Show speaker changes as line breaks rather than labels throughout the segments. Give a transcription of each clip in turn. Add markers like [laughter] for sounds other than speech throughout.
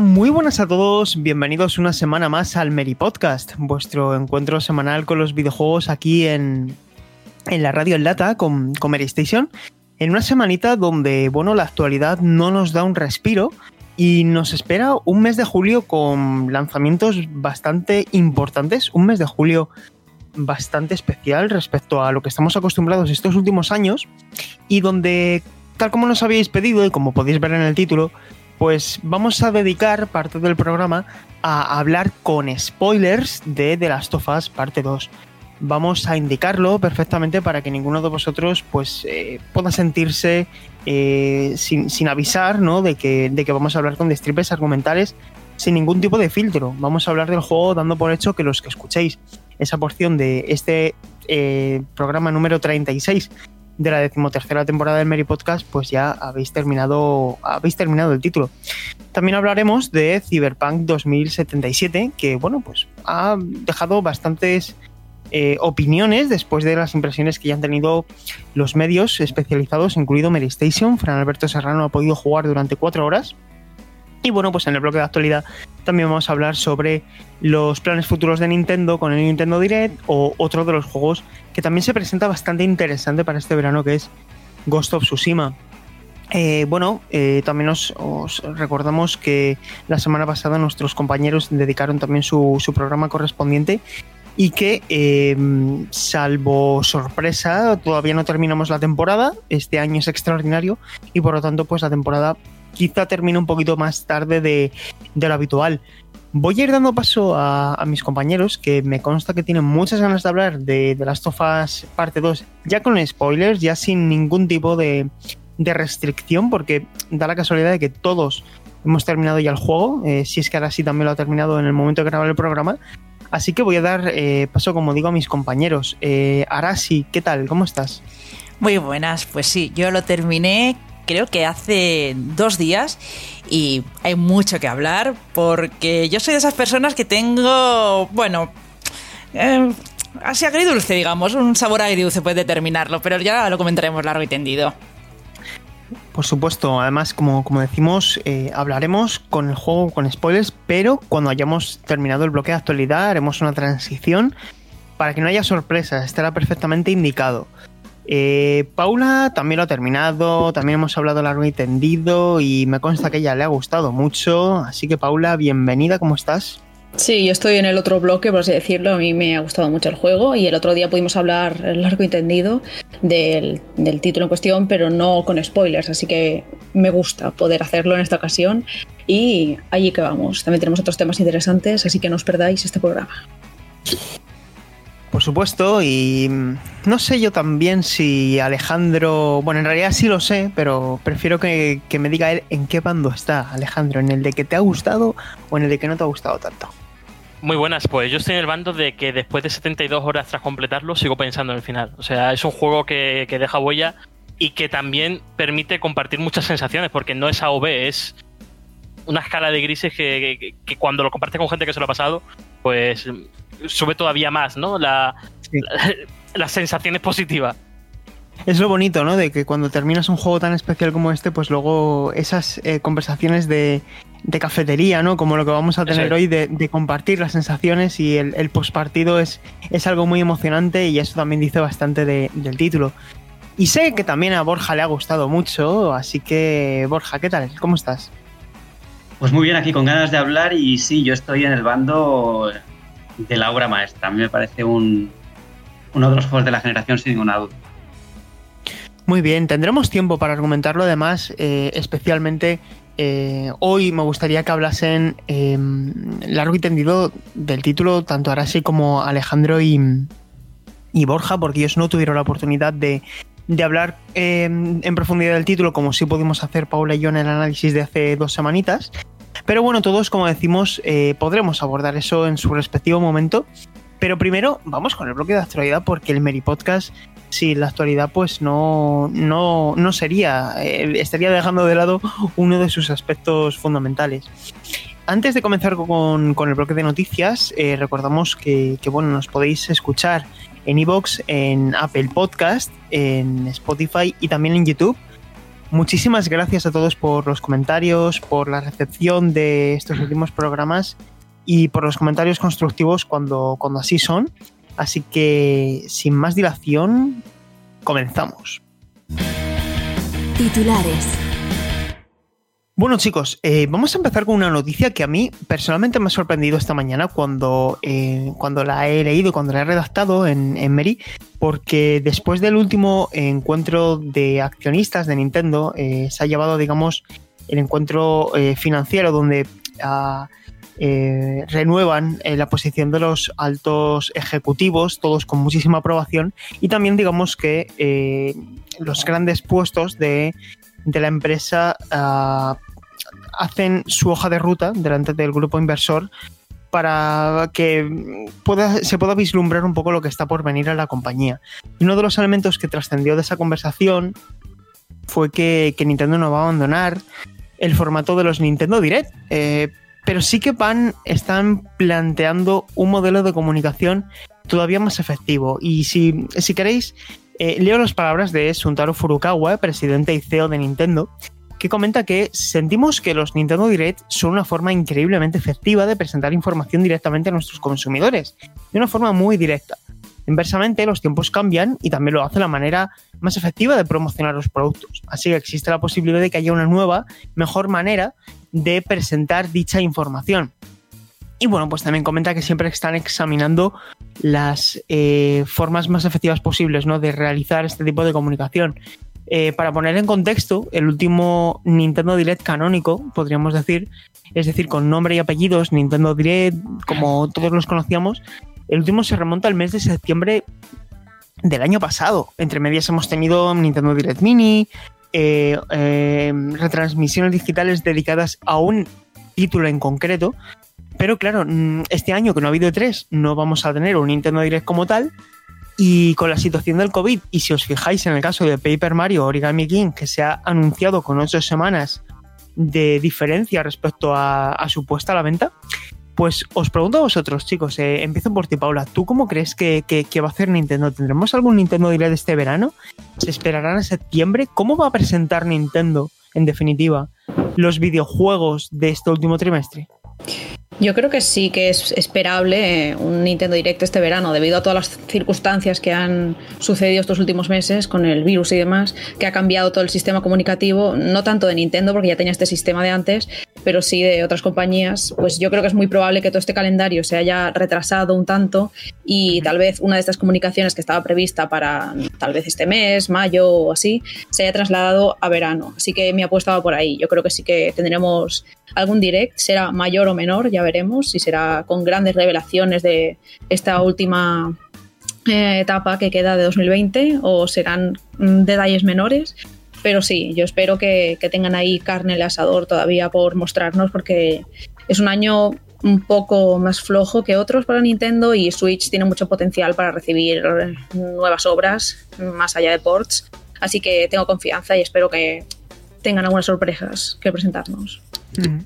Muy buenas a todos, bienvenidos una semana más al Meri Podcast, vuestro encuentro semanal con los videojuegos aquí en, en la radio en lata con, con Station, en una semanita donde, bueno, la actualidad no nos da un respiro y nos espera un mes de julio con lanzamientos bastante importantes, un mes de julio bastante especial respecto a lo que estamos acostumbrados estos últimos años y donde, tal como nos habíais pedido y como podéis ver en el título, pues vamos a dedicar parte del programa a hablar con spoilers de The Last of Us parte 2. Vamos a indicarlo perfectamente para que ninguno de vosotros pues eh, pueda sentirse eh, sin, sin, avisar ¿no? de, que, de que vamos a hablar con destripes argumentales sin ningún tipo de filtro. Vamos a hablar del juego dando por hecho que los que escuchéis esa porción de este eh, programa número 36 de la decimotercera temporada del Mary Podcast, pues ya habéis terminado, habéis terminado el título. También hablaremos de Cyberpunk 2077, que bueno, pues ha dejado bastantes eh, opiniones después de las impresiones que ya han tenido los medios especializados, incluido Mary Station. Fran Alberto Serrano ha podido jugar durante cuatro horas. Y bueno, pues en el bloque de actualidad también vamos a hablar sobre los planes futuros de Nintendo con el Nintendo Direct o otro de los juegos que también se presenta bastante interesante para este verano que es Ghost of Tsushima. Eh, bueno, eh, también os, os, recordamos que la semana pasada nuestros compañeros dedicaron también su, su programa correspondiente y que, eh, salvo sorpresa, todavía no terminamos la temporada. Este año es extraordinario y por lo tanto, pues la temporada quizá termine un poquito más tarde de, lo habitual. Voy a ir dando paso a, mis compañeros, que me consta que tienen muchas ganas de hablar de, de Last of Us parte 2, ya con spoilers, ya sin ningún tipo de, de restricción, porque da la casualidad de que todos hemos terminado ya el juego, eh, si es que ahora sí también lo ha terminado en el momento de grabar el programa. Así que voy a dar eh, paso, como digo, a mis compañeros. Eh, Arasi, ¿qué tal? ¿Cómo estás?
Muy buenas, pues sí, yo lo terminé creo que hace dos días y hay mucho que hablar porque yo soy de esas personas que tengo, bueno, eh, así agridulce, digamos, un sabor agridulce puede determinarlo, pero ya lo comentaremos largo y tendido.
Por supuesto, además, como, como decimos, eh, hablaremos con el juego con spoilers, pero cuando hayamos terminado el bloque de actualidad haremos una transición para que no haya sorpresas, estará perfectamente indicado. Eh, Paula también lo ha terminado, también hemos hablado largo y tendido y me consta que ella le ha gustado mucho, así que Paula, bienvenida, ¿cómo estás?
Sí, yo estoy en el otro bloque, por así decirlo. A mí me ha gustado mucho el juego y el otro día pudimos hablar largo y tendido del, del, título en cuestión, pero no con spoilers. Así que me gusta poder hacerlo en esta ocasión y allí que vamos. También tenemos otros temas interesantes, así que no os perdáis este programa.
Por supuesto, y no sé yo también si Alejandro, bueno, en realidad sí lo sé, pero prefiero que, que me diga él en qué bando está Alejandro, en el de que te ha gustado o en el de que no te ha gustado tanto.
Muy buenas, pues yo estoy en el bando de que después de 72 horas tras completarlo sigo pensando en el final. O sea, es un juego que, que deja huella y que también permite compartir muchas sensaciones, porque no es AOV, es una escala de grises que, que cuando lo compartes con gente que se lo ha pasado, pues sube todavía más, ¿no? La, sí. la, [laughs] las sensaciones positivas.
Es lo bonito, ¿no? De que cuando terminas un juego tan especial como este, pues luego esas eh, conversaciones de, de, cafetería, ¿no? Como lo que vamos a tener hoy, de, de, compartir las sensaciones y el, el postpartido es, es algo muy emocionante y eso también dice bastante de, del título. Y sé que también a Borja le ha gustado mucho, así que Borja, ¿qué tal? ¿Cómo estás?
Pues muy bien, aquí con ganas de hablar y sí, yo estoy en el bando de la obra maestra. A mí me parece un, uno de los juegos de la generación sin ninguna duda.
Muy bien, tendremos tiempo para argumentarlo. Además, eh, especialmente eh, hoy me gustaría que hablasen eh, largo y tendido del título tanto Arasi como Alejandro y, y, Borja, porque ellos no tuvieron la oportunidad de, de hablar en profundidad del título, como sí pudimos hacer Paula y yo en el análisis de hace dos semanitas. Pero bueno, todos, como decimos, eh, podremos abordar eso en su respectivo momento. Pero primero, vamos con el bloque de actualidad, porque el Meri Podcast, sin la actualidad, pues no, no, no sería, eh, estaría dejando de lado uno de sus aspectos fundamentales. Antes de comenzar con, con el bloque de noticias, eh, recordamos que, bueno, nos podéis escuchar en iVoox, en Apple Podcast, en Spotify y también en YouTube. Muchísimas gracias a todos por los comentarios, por la recepción de estos últimos programas y por los comentarios constructivos cuando, cuando así son. Así que, sin más dilación, comenzamos.
Titulares.
Bueno chicos, eh, vamos a empezar con una noticia que a mí personalmente me ha sorprendido esta mañana cuando, eh, cuando la he leído, cuando la he redactado en, en Meri, porque después del último encuentro de accionistas de Nintendo, eh, se ha llevado, digamos, el encuentro financiero donde uh, renuevan la posición de los altos ejecutivos, todos con muchísima aprobación, y también digamos que los grandes puestos de de la empresa uh, hacen su hoja de ruta delante del grupo inversor para que pueda, se pueda vislumbrar un poco lo que está por venir a la compañía. Uno de los elementos que trascendió de esa conversación fue que, que, Nintendo no va a abandonar el formato de los Nintendo Direct. Eh, pero sí que van, están planteando un modelo de comunicación todavía más efectivo. Y si, si queréis, eh, leo las palabras de Suntaro Furukawa, presidente y CEO de Nintendo, que comenta que sentimos que los Nintendo Direct son una forma increíblemente efectiva de presentar información directamente a nuestros consumidores, de una forma muy directa. Inversamente, los tiempos cambian y también lo hace la manera más efectiva de promocionar los productos. Así que existe la posibilidad de que haya una nueva, mejor manera de presentar dicha información. Y bueno, pues también comenta que siempre están examinando las eh, formas más efectivas posibles ¿no? de realizar este tipo de comunicación. Eh, para poner en contexto, el último Nintendo Direct canónico, podríamos decir, es decir, con nombre y apellidos, Nintendo Direct, como todos los conocíamos, el último se remonta al mes de septiembre del año pasado. Entre medias hemos tenido Nintendo Direct Mini, eh, eh, retransmisiones digitales dedicadas a un título en concreto, pero claro, mm, este año que no ha habido tres, no vamos a tener un Nintendo Direct como tal. Y con la situación del COVID, y si os fijáis en el caso de Paper Mario Origami King, que se ha anunciado con ocho semanas de diferencia respecto a, su puesta a la venta, pues os pregunto a vosotros, chicos, eh, empiezo por ti, Paula. ¿Tú cómo crees que, va a hacer Nintendo? ¿Tendremos algún Nintendo Direct este verano? ¿Se esperarán a septiembre? ¿Cómo va a presentar Nintendo, en definitiva, los videojuegos de este último trimestre?
Yo creo que sí que es esperable eh, un Nintendo Direct este verano, debido a todas las circunstancias que han sucedido estos últimos meses con el virus y demás, que ha cambiado todo el sistema comunicativo, no tanto de Nintendo, porque ya tenía este sistema de antes, pero sí de otras compañías. Pues yo creo que es muy probable que todo este calendario se haya retrasado un tanto y tal vez una de estas comunicaciones que estaba prevista para tal vez este mes, mayo o así, se haya trasladado a verano. Así que mi apuesta va por ahí. Yo creo que sí que tendremos algún direct, será mayor o menor, ya veremos si será con grandes revelaciones de esta última eh, etapa que queda de 2020 o serán mm, detalles menores. Pero sí, yo espero que, que tengan ahí carne el asador todavía por mostrarnos porque es un año un poco más flojo que otros para Nintendo y Switch tiene mucho potencial para recibir nuevas obras más allá de ports. Así que tengo confianza y espero que tengan algunas sorpresas que presentarnos.
Mm.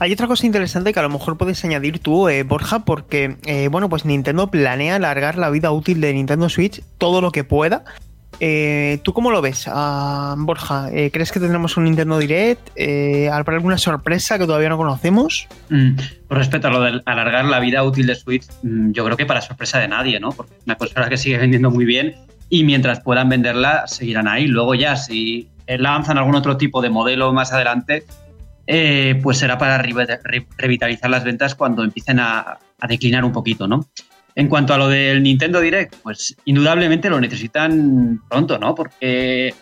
Hay otra cosa interesante que a lo mejor puedes añadir tú, eh, Borja, porque eh, bueno, pues Nintendo planea alargar la vida útil de Nintendo Switch todo lo que pueda. Eh, ¿Tú cómo lo ves, uh, Borja? Eh, ¿Crees que tendremos un Nintendo Direct? Eh, ¿Habrá alguna sorpresa que todavía no conocemos?
Mm, con respecto a lo de alargar la vida útil de Switch, mm, yo creo que para sorpresa de nadie, ¿no? Porque es una consola que sigue vendiendo muy bien y mientras puedan venderla seguirán ahí. Luego ya, si lanzan algún otro tipo de modelo más adelante, eh, pues será para re revitalizar las ventas cuando empiecen a, a, declinar un poquito, ¿no? En cuanto a lo del Nintendo Direct, pues indudablemente lo necesitan pronto, ¿no? Porque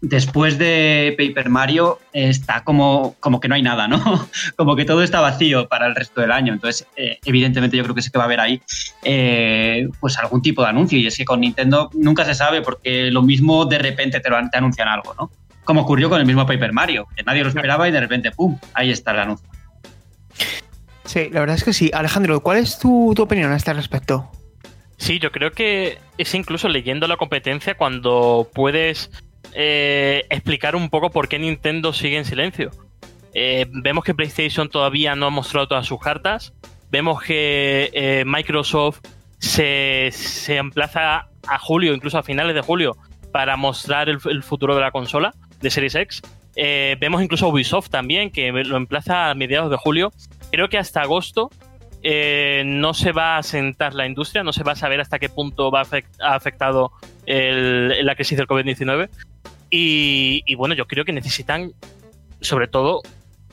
después de Paper Mario está como, como que no hay nada, ¿no? [laughs] como que todo está vacío para el resto del año. Entonces, eh, evidentemente yo creo que sí que va a haber ahí eh, pues algún tipo de anuncio. Y es que con Nintendo nunca se sabe porque lo mismo de repente te, lo, te anuncian algo, ¿no? Como ocurrió con el mismo Paper Mario, que nadie lo esperaba y de repente, ¡pum!, ahí está el anuncio.
Sí, la verdad es que sí. Alejandro, ¿cuál es tu, tu opinión a este respecto?
Sí, yo creo que es incluso leyendo la competencia cuando puedes eh, explicar un poco por qué Nintendo sigue en silencio. Eh, vemos que PlayStation todavía no ha mostrado todas sus cartas. Vemos que eh, Microsoft se, se, emplaza a julio, incluso a finales de julio, para mostrar el, el futuro de la consola de Series X. vemos incluso Ubisoft también, que lo emplaza a mediados de julio. Creo que hasta agosto eh, no se va a sentar la industria, no se va a saber hasta qué punto va ha afectado el, la crisis del COVID-19. Y, y, bueno, yo creo que necesitan, sobre todo,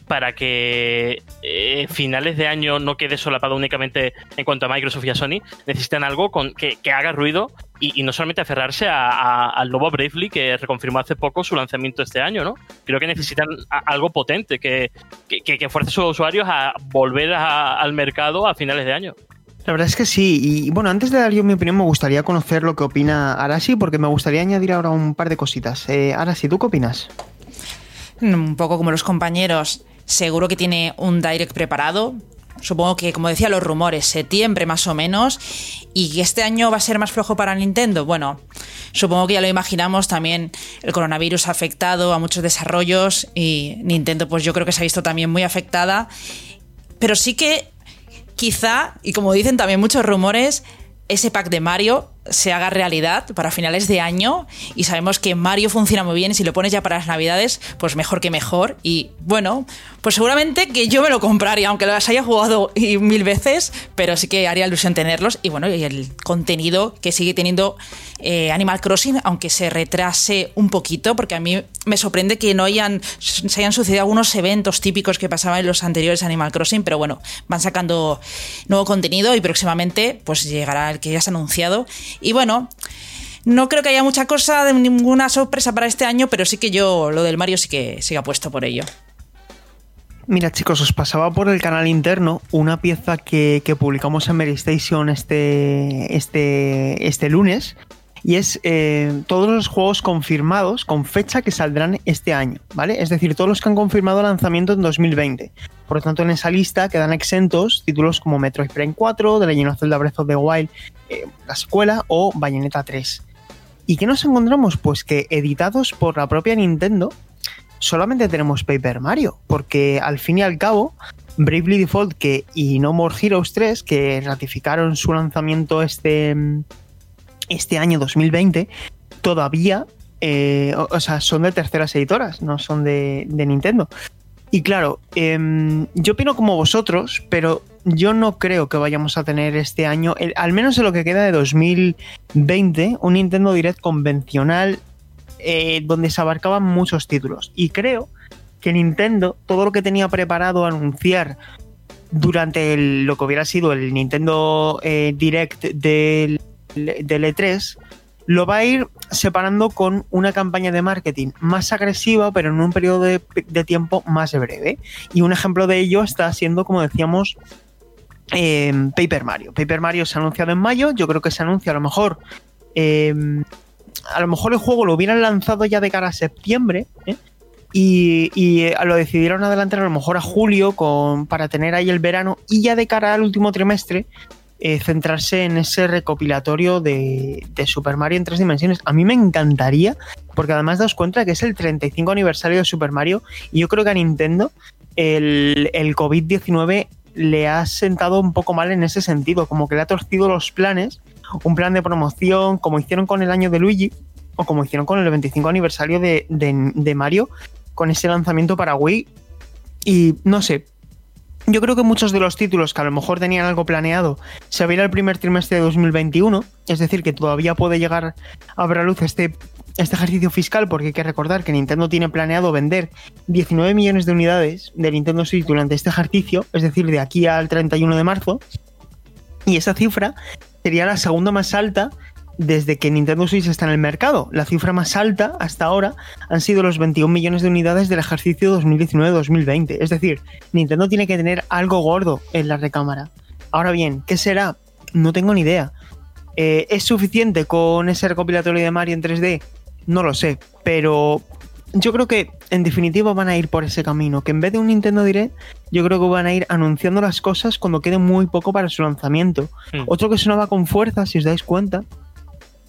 para que eh, finales de año no quede solapado únicamente en cuanto a Microsoft y a Sony, necesitan algo con, que, que haga ruido y, y, no solamente aferrarse al nuevo Bravely que reconfirmó hace poco su lanzamiento este año, ¿no? Creo que necesitan a, algo potente que, que, que, fuerce a sus usuarios a volver a, al mercado a finales de año.
La verdad es que sí. Y bueno, antes de dar yo mi opinión, me gustaría conocer lo que opina Arashi, porque me gustaría añadir ahora un par de cositas. Eh, Arashi, ¿tú qué opinas?
Un poco como los compañeros seguro que tiene un direct preparado. Supongo que, como decía, los rumores, septiembre más o menos. Y este año va a ser más flojo para Nintendo. Bueno, supongo que ya lo imaginamos. También el coronavirus ha afectado a muchos desarrollos. Y Nintendo, pues yo creo que se ha visto también muy afectada. Pero sí que, quizá, y como dicen también muchos rumores, ese pack de Mario se haga realidad para finales de año y sabemos que Mario funciona muy bien y si lo pones ya para las navidades, pues mejor que mejor. Y bueno, pues seguramente que yo me lo compraría, aunque las haya jugado mil veces, pero sí que haría ilusión tenerlos. Y bueno, y el contenido que sigue teniendo eh, Animal Crossing, aunque se retrase un poquito, porque a mí me sorprende que no hayan, se hayan sucedido algunos eventos típicos que pasaban en los anteriores Animal Crossing, pero bueno, van sacando nuevo contenido y próximamente pues llegará el que ya se ha anunciado y bueno, no creo que haya mucha cosa, de ninguna sorpresa para este año, pero sí que yo lo del Mario sí que siga puesto por ello.
Mira chicos, os pasaba por el canal interno una pieza que, que publicamos en Mary Station este, este, este lunes y es eh, todos los juegos confirmados con fecha que saldrán este año, ¿vale? Es decir, todos los que han confirmado lanzamiento en 2020. Por lo tanto, en esa lista quedan exentos títulos como Metroid Prime 4, The Legend of Zelda Breath of the Wild, eh, la escuela o Bayonetta 3. ¿Y qué nos encontramos? Pues que editados por la propia Nintendo, solamente tenemos Paper Mario, porque al fin y al cabo, Bravely Default que, y No More Heroes 3, que ratificaron su lanzamiento este este año 2020 todavía, eh, o, sea, son de terceras editoras, no son de, Nintendo. Y claro, eh, yo opino como vosotros, pero yo no creo que vayamos a tener este año, al menos en lo que queda de 2020, un Nintendo Direct convencional eh, donde se abarcaban muchos títulos. Y creo que Nintendo, todo lo que tenía preparado anunciar durante lo que hubiera sido el Nintendo eh, Direct del del E3 lo va a ir separando con una campaña de marketing más agresiva, pero en un periodo de, tiempo más breve. Y un ejemplo de ello está siendo, como decíamos, eh, Paper Mario. Paper Mario se ha anunciado en mayo, yo creo que se anuncia a lo mejor... Eh, a lo mejor el juego lo hubieran lanzado ya de cara a septiembre, ¿eh? Y, y, lo decidieron adelantar a lo mejor a julio con, para tener ahí el verano y ya de cara al último trimestre eh, centrarse en ese recopilatorio de, Super Mario en tres dimensiones. A mí me encantaría, porque además daos cuenta que es el 35 aniversario de Super Mario y yo creo que a Nintendo el, el COVID-19 le ha sentado un poco mal en ese sentido, como que le ha torcido los planes, un plan de promoción, como hicieron con el año de Luigi o como hicieron con el 25 aniversario de, de Mario, con ese lanzamiento para Wii. Y no sé, yo creo que muchos de los títulos que a lo mejor tenían algo planeado se abrirá el primer trimestre de 2021, es decir, que todavía puede llegar a ver a luz este, este ejercicio fiscal, porque hay que recordar que Nintendo tiene planeado vender 19 millones de unidades de Nintendo Switch durante este ejercicio, es decir, de aquí al 31 de marzo, y esa cifra sería la segunda más alta desde que Nintendo Switch está en el mercado. La cifra más alta hasta ahora han sido los 21 millones de unidades del ejercicio 2019-2020. Es decir, Nintendo tiene que tener algo gordo en la recámara. Ahora bien, ¿qué será? No tengo ni idea. Eh, ¿Es suficiente con ese recopilatorio de Mario en 3D? No lo sé, pero yo creo que en definitiva van a ir por ese camino, que en vez de un Nintendo Direct, yo creo que van a ir anunciando las cosas cuando quede muy poco para su lanzamiento.
Hmm.
Otro que sonaba con fuerza, si os dais cuenta,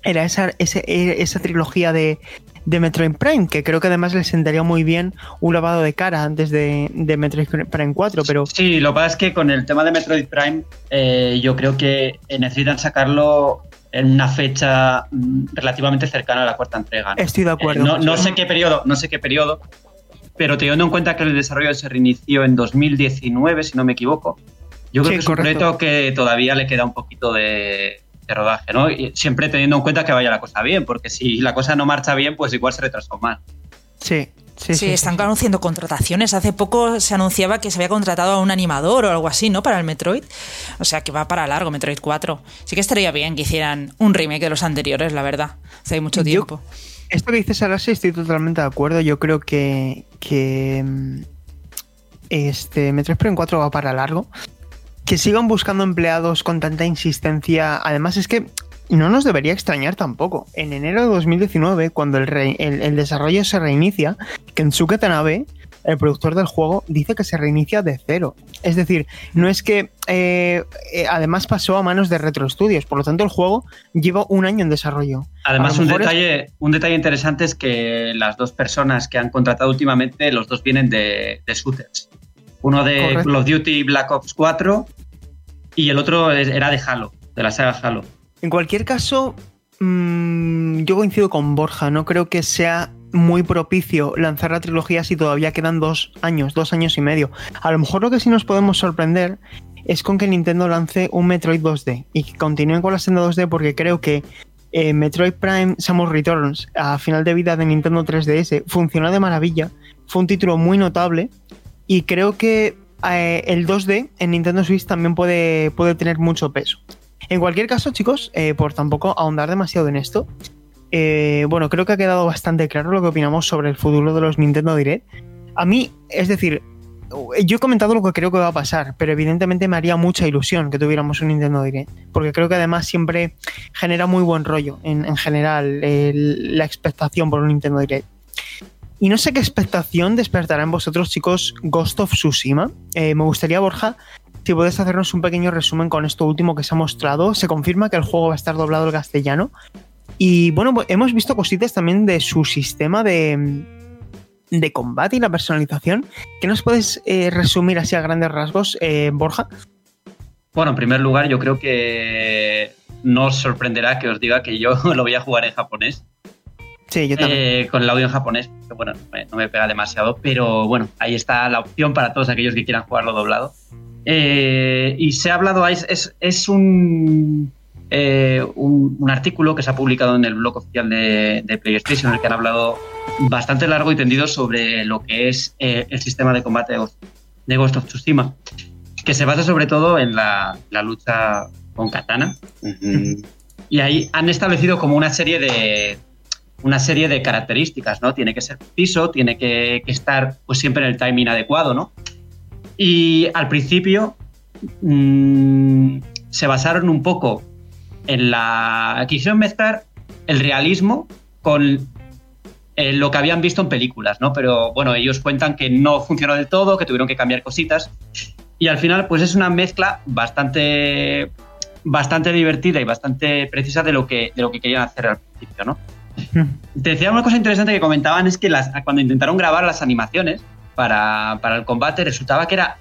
era esa, ese- e- esa trilogía de, de Metroid Prime, que creo que además le sentaría muy bien un lavado de cara antes de, de Metroid Prime 4, pero
Sí, lo que pasa es que con el tema de Metroid Prime, eh, yo creo que eh, necesitan sacarlo en una fecha mm, relativamente cercana a la cuarta entrega. ¿no?
estoy de acuerdo.
Eh, no, no sé qué periodo, no sé qué periodo, pero teniendo en cuenta que el desarrollo se reinició en 2019, si no me equivoco, yo creo
Sí,
que es un proyecto que todavía le queda un poquito de, de rodaje, ¿no? Y siempre teniendo en cuenta que vaya la cosa bien, porque si la cosa no marcha bien, pues igual se retrasó más.
Sí, sí,
Sí,
sí,
están
sí.
anunciando contrataciones. Hace poco se anunciaba que se había contratado a un animador o algo así, ¿no? Para el Metroid. O sea, que va para largo Metroid 4. Sí que estaría bien que hicieran un remake de los anteriores, la verdad. Hace mucho
Yo-
tiempo.
Esto que dices ahora sí estoy totalmente de acuerdo. Yo creo que, que mm, este Metroid Prime 4 va para largo. Que sigan buscando empleados con tanta insistencia. Además, es que no nos debería extrañar tampoco. En enero de 2019, cuando el, re- el- el desarrollo se reinicia, Kensuke Tanabe, el productor del juego, dice que se reinicia de cero. Es decir, no es que eh, eh, además pasó a manos de Retro Studios, por lo tanto el juego lleva un año en desarrollo.
Además, un
es-
detalle, un detalle interesante es que las dos personas que han contratado últimamente, los dos vienen de, de shooters. Uno de
Correcto.
Call of Duty Black Ops 4 y el otro era de Halo, de la saga Halo.
En cualquier caso, mm, yo coincido con Borja, no creo que sea muy propicio lanzar la trilogía si todavía quedan dos años, dos años y medio. A lo mejor lo que sí nos podemos sorprender es con que Nintendo lance un Metroid 2D y que continúen con la senda 2D porque creo que eh, Metroid Prime Samus Returns a final de vida de Nintendo 3DS funcionó de maravilla, fue un título muy notable y creo que eh, el 2D en Nintendo Switch también puede, puede tener mucho peso. En cualquier caso, chicos, eh, por tampoco ahondar demasiado en esto, eh, bueno, creo que ha quedado bastante claro lo que opinamos sobre el futuro de los Nintendo Direct. A mí, es decir, yo he comentado lo que creo que va a pasar, pero evidentemente me haría mucha ilusión que tuviéramos un Nintendo Direct, porque creo que además siempre genera muy buen rollo en, en general la expectación por un Nintendo Direct. Y no sé qué expectación despertará en vosotros, chicos, Ghost of Tsushima. Eh, me gustaría, Borja, si puedes hacernos un pequeño resumen con esto último que se ha mostrado. Se confirma que el juego va a estar doblado al castellano. Y bueno, pues hemos visto cositas también de su sistema de, de combate y la personalización. ¿Qué nos puedes eh, resumir así a grandes rasgos, eh, Borja?
Bueno, en primer lugar, yo creo que no os sorprenderá que os diga que yo [laughs] lo voy a jugar en japonés.
Sí, yo también.
Eh, con el audio en japonés, que bueno, no me, no me pega demasiado, pero bueno, ahí está la opción para todos aquellos que quieran jugarlo doblado. Eh, y se ha hablado, es, es, es un, eh, un, un artículo que se ha publicado en el blog oficial de, de PlayStation, en el que han hablado bastante largo y tendido sobre lo que es eh, el sistema de combate de Ghost, de Ghost of Tsushima, que se basa sobre todo en la, la lucha con katana. Y ahí han establecido como una serie de, una serie de características, ¿no? Tiene que ser preciso, tiene que, estar pues siempre en el timing adecuado, ¿no? Y al principio mmm, se basaron un poco en la... Quisieron mezclar el realismo con eh, lo que habían visto en películas, ¿no? Pero bueno, ellos cuentan que no funcionó del todo, que tuvieron que cambiar cositas. Y al final, pues es una mezcla bastante, bastante divertida y bastante precisa de lo que, de lo que querían hacer al principio, ¿no? [laughs] Te decía una cosa interesante que comentaban es que las, cuando intentaron grabar las animaciones para, para, el combate resultaba que era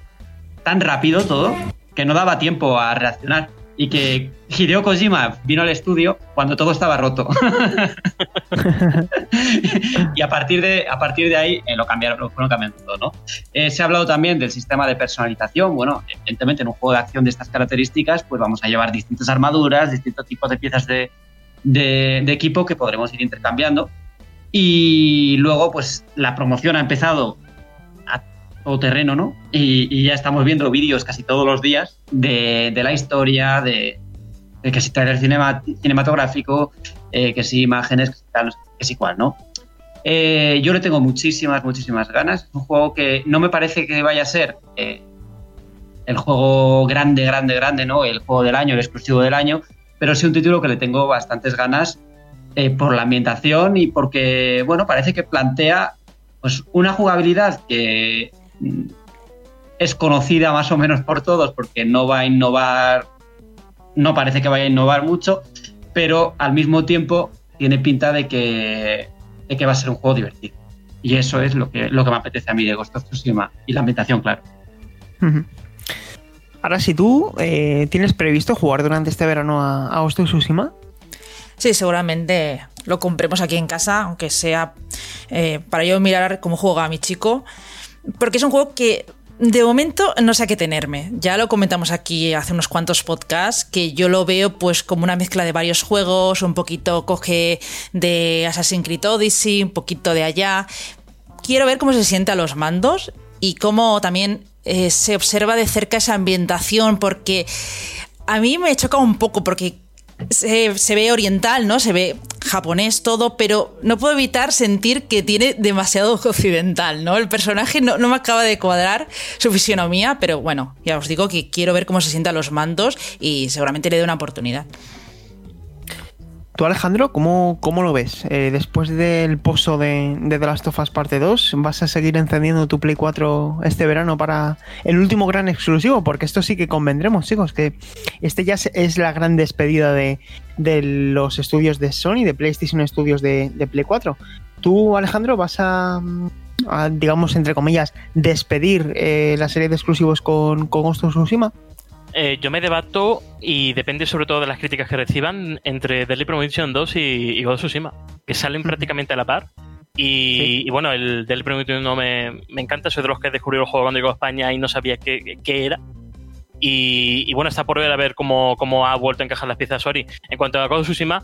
tan rápido todo que no daba tiempo a reaccionar y que Hideo Kojima vino al estudio cuando todo estaba roto. [laughs] y a partir de, a partir de ahí eh, lo cambiaron, lo fueron cambiando todo, ¿no? Eh, se ha hablado también del sistema de personalización. Bueno, evidentemente en un juego de acción de estas características, pues vamos a llevar distintas armaduras, distintos tipos de piezas de, de, de equipo que podremos ir intercambiando. Y luego, pues la promoción ha empezado a todo terreno, ¿no? Y, y ya estamos viendo vídeos casi todos los días de, de la historia, de, Eh, que si trailer cinema, cinematográfico, eh, que si imágenes, que si, tal, que si cual, ¿no? Eh, yo le tengo muchísimas, muchísimas ganas. Es un juego que no me parece que vaya a ser eh, el juego grande, grande, grande, ¿no? El juego del año, el exclusivo del año, pero sí un título que le tengo bastantes ganas eh, por la ambientación y porque, bueno, parece que plantea pues, una jugabilidad que mm, es conocida más o menos por todos porque no va a innovar, no parece que vaya a innovar mucho, pero al mismo tiempo tiene pinta de que, de que va a ser un juego divertido. Y eso es lo que, lo que me apetece a mí de Ghost of Tsushima. Y la ambientación, claro.
Ujú. Ahora, si tú eh, tienes previsto jugar durante este verano a, a Ghost Tsushima,
Sí, seguramente lo compremos aquí en casa, aunque sea eh, para yo mirar cómo juega mi chico. Porque es un juego que de momento no sé a qué tenerme. Ya lo comentamos aquí hace unos cuantos podcasts, que yo lo veo pues como una mezcla de varios juegos, un poquito coge de Assassin's Creed Odyssey, un poquito de allá. Quiero ver cómo se siente a los mandos y cómo también eh, se observa de cerca esa ambientación, porque a mí me choca un poco, porque se, ve oriental, ¿no? Se ve japonés todo, pero no puedo evitar sentir que tiene demasiado [laughs] occidental, ¿no? El personaje no, no, me acaba de cuadrar su fisionomía, pero bueno, ya os digo que quiero ver cómo se sientan los mandos y seguramente le dé una oportunidad.
Tú, Alejandro, ¿cómo, cómo lo ves? Eh, después del pozo de, de, The Last of Us Parte 2, ¿vas a seguir encendiendo tu Play 4 este verano para el último gran exclusivo? Porque esto sí que convendremos, chicos, que este ya es la gran despedida de, de los estudios de Sony, de PlayStation Studios de, de Play 4. ¿Tú, Alejandro, vas a, digamos, entre comillas, despedir eh, la serie de exclusivos con, con Ghost of?
Eh, yo me debato y depende sobre todo de las críticas que reciban entre Deadly Premonition 2 y, y Ghost of Tsushima, que salen prácticamente a la par. Y, sí. y bueno, el Deadly Premonition 1 me, me, encanta, soy de los que descubrió el juego cuando llegó a España y no sabía qué, qué era. Y, y, bueno, está por ver a ver cómo, cómo, ha vuelto a encajar las piezas Ori. En cuanto a Ghost of Tsushima,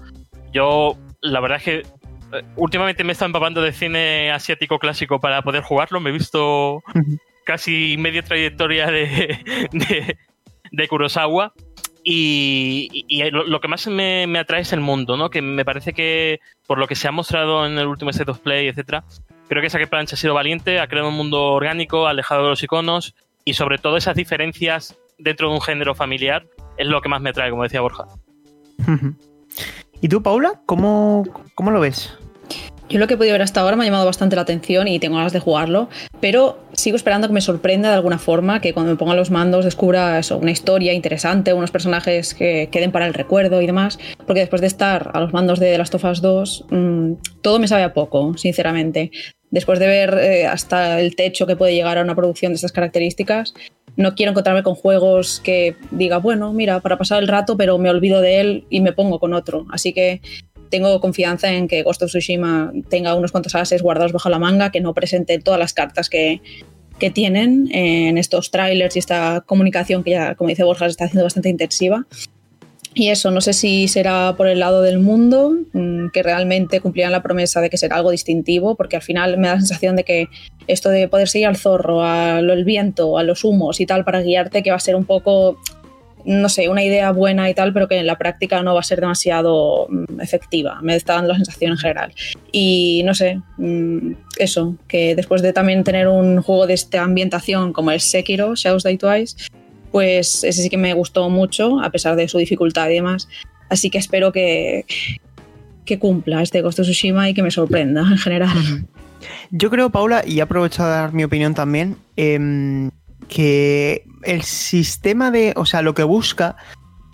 yo la verdad es que eh, últimamente me he estado empapando de cine asiático clásico para poder jugarlo. Me he visto casi media trayectoria de, de de Kurosawa. Y, y, lo que más me, me, atrae es el mundo, ¿no? Que me parece que, por lo que se ha mostrado en el último set of play, etcétera, creo que Sucker Punch ha sido valiente, ha creado un mundo orgánico, alejado de los iconos, y sobre todo esas diferencias dentro de un género familiar es lo que más me atrae, como decía Borja. [laughs]
¿Y tú, Paula? ¿Cómo, cómo lo ves?
Yo lo que he podido ver hasta ahora me ha llamado bastante la atención y tengo ganas de jugarlo, pero sigo esperando que me sorprenda de alguna forma, que cuando me ponga los mandos descubra una historia interesante, unos personajes que queden para el recuerdo y demás, porque después de estar a los mandos de of Us 2, mmm, todo me sabe a poco, sinceramente. Después de ver eh, hasta el techo que puede llegar a una producción de estas características, no quiero encontrarme con juegos que diga, bueno, mira, para pasar el rato, pero me olvido de él y me pongo con otro. Así que tengo confianza en que Ghost of Tsushima tenga unos cuantos ases guardados bajo la manga, que no presente todas las cartas que, que tienen en estos trailers y esta comunicación que ya, como dice Borja, está haciendo bastante intensiva. Y eso, no sé si será por el lado del mundo, mm, que realmente cumplirán la promesa de que será algo distintivo, porque al final me da la sensación de que esto de poder seguir al zorro, al viento, a los humos y tal para guiarte, que va a ser un poco no sé, una idea buena y tal, pero que en la práctica no va a ser demasiado mm, efectiva. Me está dando la sensación en general. Y no sé, mm, eso, que después de también tener un juego de esta ambientación como el Sekiro, Shadows Die Twice, pues ese sí que me gustó mucho, a pesar de su dificultad y demás. Así que espero que, que cumpla este Ghost of Tsushima y que me sorprenda en general.
Yo creo, Paula, y aprovecho a dar mi opinión también, eh, que el sistema de. O sea, lo que busca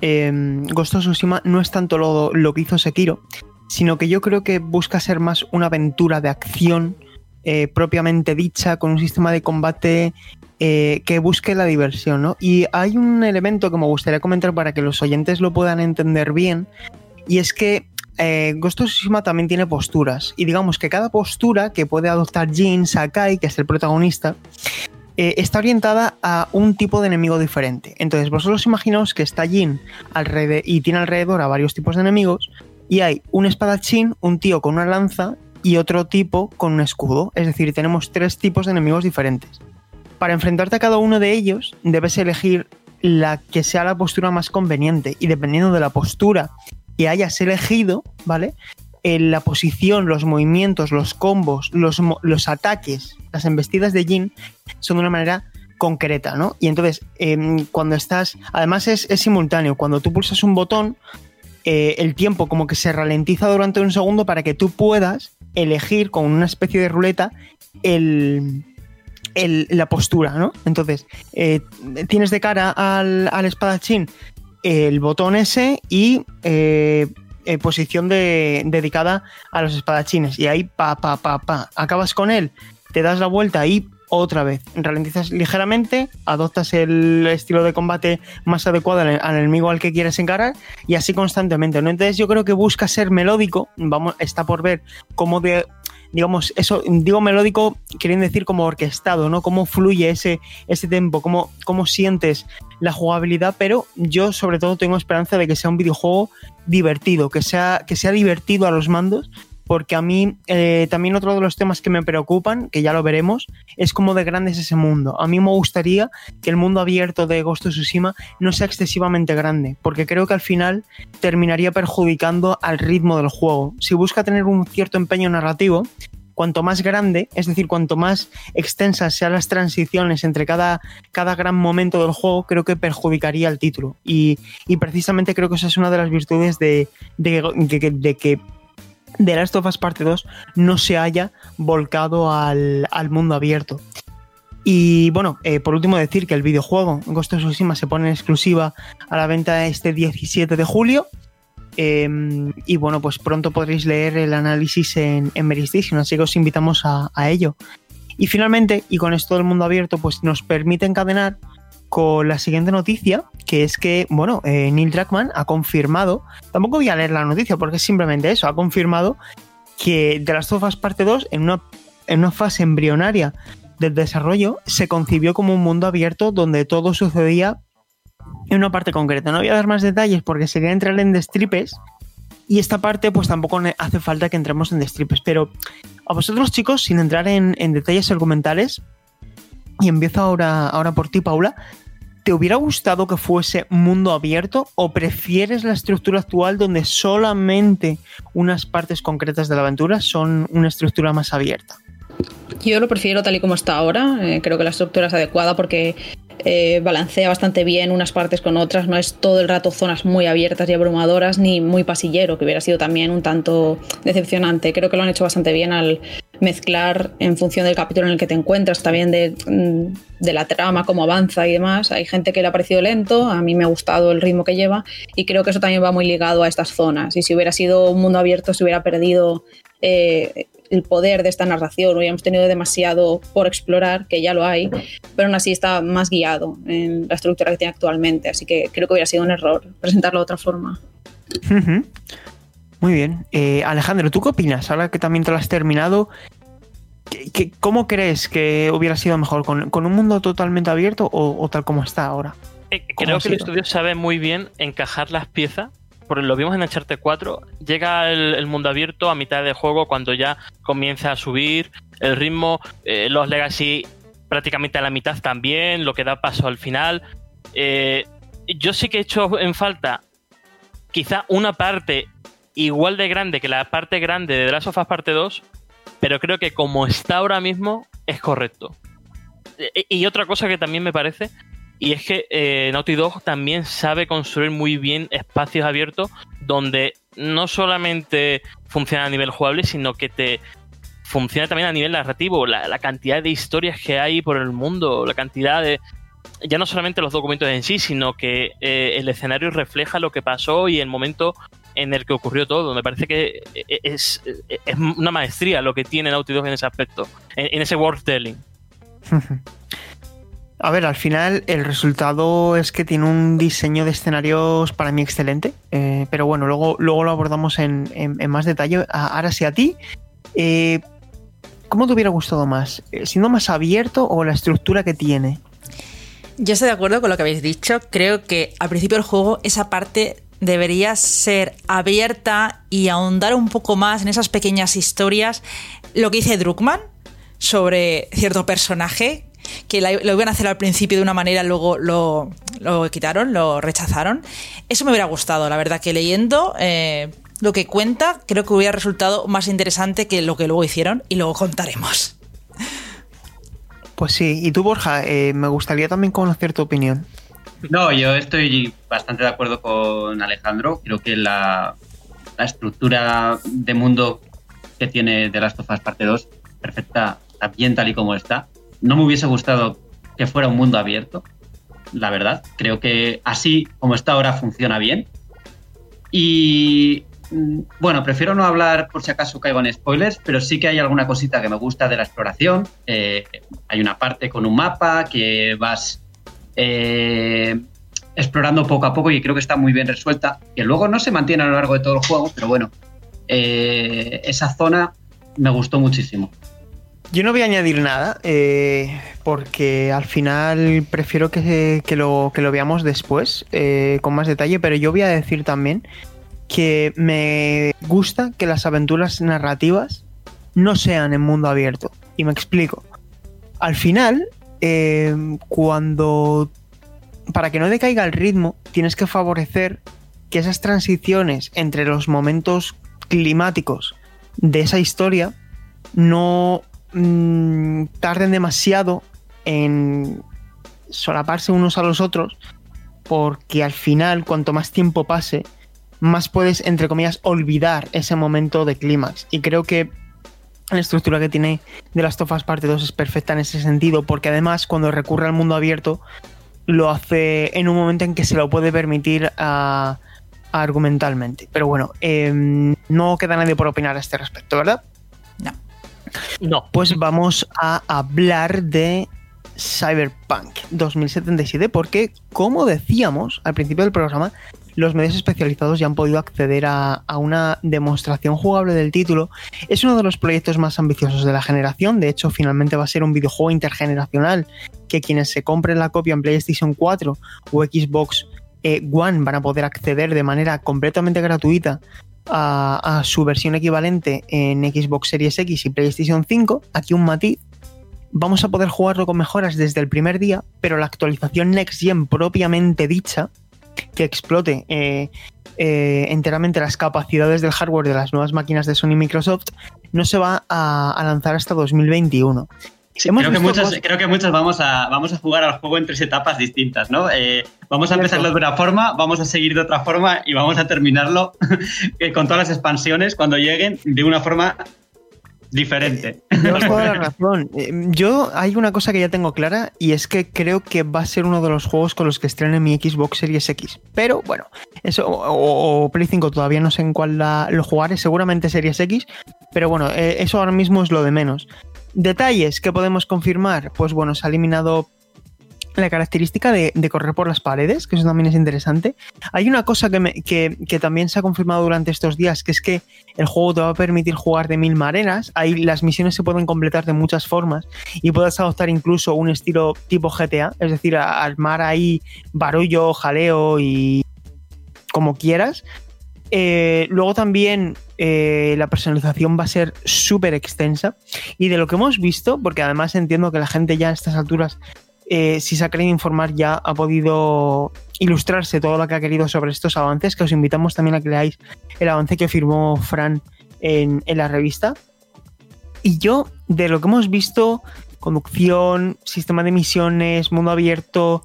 eh, Ghost of Tsushima no es tanto lo, lo, que hizo Sekiro, sino que yo creo que busca ser más una aventura de acción eh, propiamente dicha, con un sistema de combate eh, que busque la diversión, ¿no? Y hay un elemento que me gustaría comentar para que los oyentes lo puedan entender bien, y es que eh, Ghost of Tsushima también tiene posturas, y digamos que cada postura que puede adoptar Jin Sakai, que es el protagonista, eh, está orientada a un tipo de enemigo diferente. Entonces, vosotros imaginaos que está Jin alrededor, y tiene alrededor a varios tipos de enemigos, y hay un espadachín, un tío con una lanza y otro tipo con un escudo. Es decir, tenemos tres tipos de enemigos diferentes. Para enfrentarte a cada uno de ellos, debes elegir la que sea la postura más conveniente. Y dependiendo de la postura que hayas elegido, ¿vale? La posición, los movimientos, los combos, los, los ataques, las embestidas de Jin son de una manera concreta, ¿no? Y entonces, em, cuando estás. Además, es, es, simultáneo. Cuando tú pulsas un botón, eh, el tiempo como que se ralentiza durante un segundo para que tú puedas elegir con una especie de ruleta el, la postura, ¿no? Entonces, eh, tienes de cara al, al, espadachín el botón S y eh, posición de, dedicada a los espadachines. Y ahí, pa, pa, pa, pa, acabas con él, te das la vuelta y otra vez. Ralentizas ligeramente, adoptas el estilo de combate más adecuado al, enemigo al que quieres encarar y así constantemente. ¿no? Entonces yo creo que busca ser melódico, vamos, está por ver cómo de digamos, eso, digo melódico, quieren decir como orquestado, ¿no? Cómo fluye ese, ese tempo, cómo, cómo sientes la jugabilidad, pero yo sobre todo tengo esperanza de que sea un videojuego divertido, que sea, que sea divertido a los mandos porque a mí eh, también otro de los temas que me preocupan, que ya lo veremos, es cómo de grande es ese mundo. A mí me gustaría que el mundo abierto de Ghost of Tsushima no sea excesivamente grande, porque creo que al final terminaría perjudicando al ritmo del juego. Si busca tener un cierto empeño narrativo, cuanto más grande, es decir, cuanto más extensas sean las transiciones entre cada, cada gran momento del juego, creo que perjudicaría el título. Y, precisamente creo que esa es una de las virtudes de, de que de Last of Us Parte 2 no se haya volcado al, mundo abierto. Y bueno, eh, por último decir que el videojuego Ghost of Tsushima se pone en exclusiva a la venta este 17 de julio. Em, y bueno, pues pronto podréis leer el análisis en, en así que os invitamos a, a, ello. Y finalmente, y con esto del mundo abierto, pues nos permite encadenar con la siguiente noticia, que es que, bueno, eh, Neil Druckmann ha confirmado, tampoco voy a leer la noticia porque es simplemente eso, ha confirmado que Last of Us Parte 2, en una, en una fase embrionaria del desarrollo, se concibió como un mundo abierto donde todo sucedía en una parte concreta. No voy a dar más detalles porque sería entrar en destripes. Y esta parte, pues tampoco hace falta que entremos en destripes. Pero a vosotros, chicos, sin entrar en, en detalles argumentales, y empiezo ahora, ahora por ti, Paula. ¿Te hubiera gustado que fuese mundo abierto o prefieres la estructura actual donde solamente unas partes concretas de la aventura son una estructura más abierta?
Yo lo prefiero tal y como está ahora. Eh, creo que la estructura es adecuada porque eh, balancea bastante bien unas partes con otras. No es todo el rato zonas muy abiertas y abrumadoras ni muy pasillero, que hubiera sido también un tanto decepcionante. Creo que lo han hecho bastante bien al mezclar en función del capítulo en el que te encuentras, también de, mm, de, la trama, cómo avanza y demás. Hay gente que le ha parecido lento, a mí me ha gustado el ritmo que lleva y creo que eso también va muy ligado a estas zonas. Y si hubiera sido un mundo abierto, se hubiera perdido eh, el poder de esta narración, hubiéramos tenido demasiado por explorar, que ya lo hay, pero aún así está más guiado en la estructura que tiene actualmente. Así que creo que hubiera sido un error presentarlo de otra forma.
Muy bien. Eh, Alejandro, ¿tú qué opinas? Ahora que también te lo has terminado, ¿qué, cómo crees que hubiera sido mejor? ¿Con, un mundo totalmente abierto o, tal como está ahora?
Eh, creo que el estudio sabe muy bien encajar las piezas. Porque lo vimos en Uncharted 4. Llega el, mundo abierto a mitad de juego cuando ya comienza a subir el ritmo. Eh, los Legacy prácticamente a la mitad también, lo que da paso al final. yo sí que he hecho en falta quizá una parte igual de grande que la parte grande de The Last of Us Parte 2, pero creo que como está ahora mismo es correcto. E, y otra cosa que también me parece, y es que eh, Naughty Dog también sabe construir muy bien espacios abiertos donde no solamente funciona a nivel jugable, sino que te funciona también a nivel narrativo. La, cantidad de historias que hay por el mundo, la cantidad de, ya no solamente los documentos en sí, sino que eh, el escenario refleja lo que pasó y el momento en el que ocurrió todo. Me parece que es, es una maestría lo que tiene Naughty Dog en ese aspecto, en, ese world telling. [laughs]
A ver, al final el resultado es que tiene un diseño de escenarios para mí excelente, eh, pero bueno, luego, luego lo abordamos en, más detalle. Ahora sí, a ti, eh, ¿cómo te hubiera gustado más? Eh, ¿Siendo más abierto o la estructura que tiene?
Yo estoy de acuerdo con lo que habéis dicho. Creo que al principio del juego esa parte debería ser abierta y ahondar un poco más en esas pequeñas historias. Lo que dice Druckmann sobre cierto personaje que lo iban a hacer al principio de una manera, luego lo, lo quitaron, lo rechazaron. Eso me hubiera gustado, la verdad, que leyendo eh, lo que cuenta, creo que hubiera resultado más interesante que lo que luego hicieron y luego contaremos.
Pues sí, y tú Borja, eh, me gustaría también conocer tu opinión.
No, yo estoy bastante de acuerdo con Alejandro. Creo que la, estructura de mundo que tiene The Last of Us Parte 2 perfecta, bien tal y como está. No me hubiese gustado que fuera un mundo abierto, la verdad. Creo que así como está ahora funciona bien. Y mm, bueno, prefiero no hablar por si acaso caigo en spoilers, pero sí que hay alguna cosita que me gusta de la exploración. Eh, hay una parte con un mapa que vas eh, explorando poco a poco y creo que está muy bien resuelta, que luego no se mantiene a lo largo de todo el juego, pero bueno, eh, esa zona me gustó muchísimo.
Yo no voy a añadir nada, eh, porque al final prefiero que, lo, que lo, veamos después, eh, con más detalle, pero yo voy a decir también que me gusta que las aventuras narrativas no sean en mundo abierto. Y me explico. Al final, cuando para que no decaiga el ritmo, tienes que favorecer que esas transiciones entre los momentos climáticos de esa historia no mm, tarden demasiado en solaparse unos a los otros, porque al final, cuanto más tiempo pase, más puedes, entre comillas, olvidar ese momento de clímax. Y creo que la estructura que tiene de las Tofas parte 2 es perfecta en ese sentido, porque además cuando recurre al mundo abierto, lo hace en un momento en que se lo puede permitir a, argumentalmente. Pero bueno, em, no queda nadie por opinar a este respecto, ¿verdad?
No.
No. Pues vamos a hablar de Cyberpunk 2077 porque, como decíamos al principio del programa, los medios especializados ya han podido acceder a, una demostración jugable del título. Es uno de los proyectos más ambiciosos de la generación, de hecho finalmente va a ser un videojuego intergeneracional que quienes se compren la copia en PlayStation 4 o Xbox eh, One van a poder acceder de manera completamente gratuita a, a, su versión equivalente en Xbox Series X y PlayStation 5. Aquí un matiz. Vamos a poder jugarlo con mejoras desde el primer día, pero la actualización Next Gen propiamente dicha que explote eh, eh, enteramente las capacidades del hardware de las nuevas máquinas de Sony y Microsoft, no se va a, lanzar hasta 2021.
creo, que muchos, creo que muchos vamos a, vamos a jugar al juego en tres etapas distintas, ¿no? Eh, vamos a empezarlo de una forma, vamos a seguir de otra forma y vamos a terminarlo [laughs] con todas las expansiones cuando lleguen de una forma diferente.
toda la [laughs] razón. Eh, yo hay una cosa que ya tengo clara y es que creo que va a ser uno de los juegos con los que estrene mi Xbox Series X. Pero bueno, eso o, Play 5 todavía no sé en cuál lo jugaré, seguramente Series X, pero bueno, eh, eso ahora mismo es lo de menos. Detalles que podemos confirmar, pues bueno, se ha eliminado la característica de, correr por las paredes, que eso también es interesante. Hay una cosa que, que, también se ha confirmado durante estos días, que es que el juego te va a permitir jugar de mil maneras. Ahí las misiones se pueden completar de muchas formas y puedes adoptar incluso un estilo tipo GTA, es decir, armar ahí barullo, jaleo y como quieras. Eh, luego también eh, la personalización va a ser súper extensa y de lo que hemos visto, porque además entiendo que la gente ya a estas alturas eh, si se ha querido informar ya ha podido ilustrarse todo lo que ha querido sobre estos avances, que os invitamos también a que leáis el avance que firmó Fran en, la revista. Y yo, de lo que hemos visto, conducción, sistema de misiones, mundo abierto,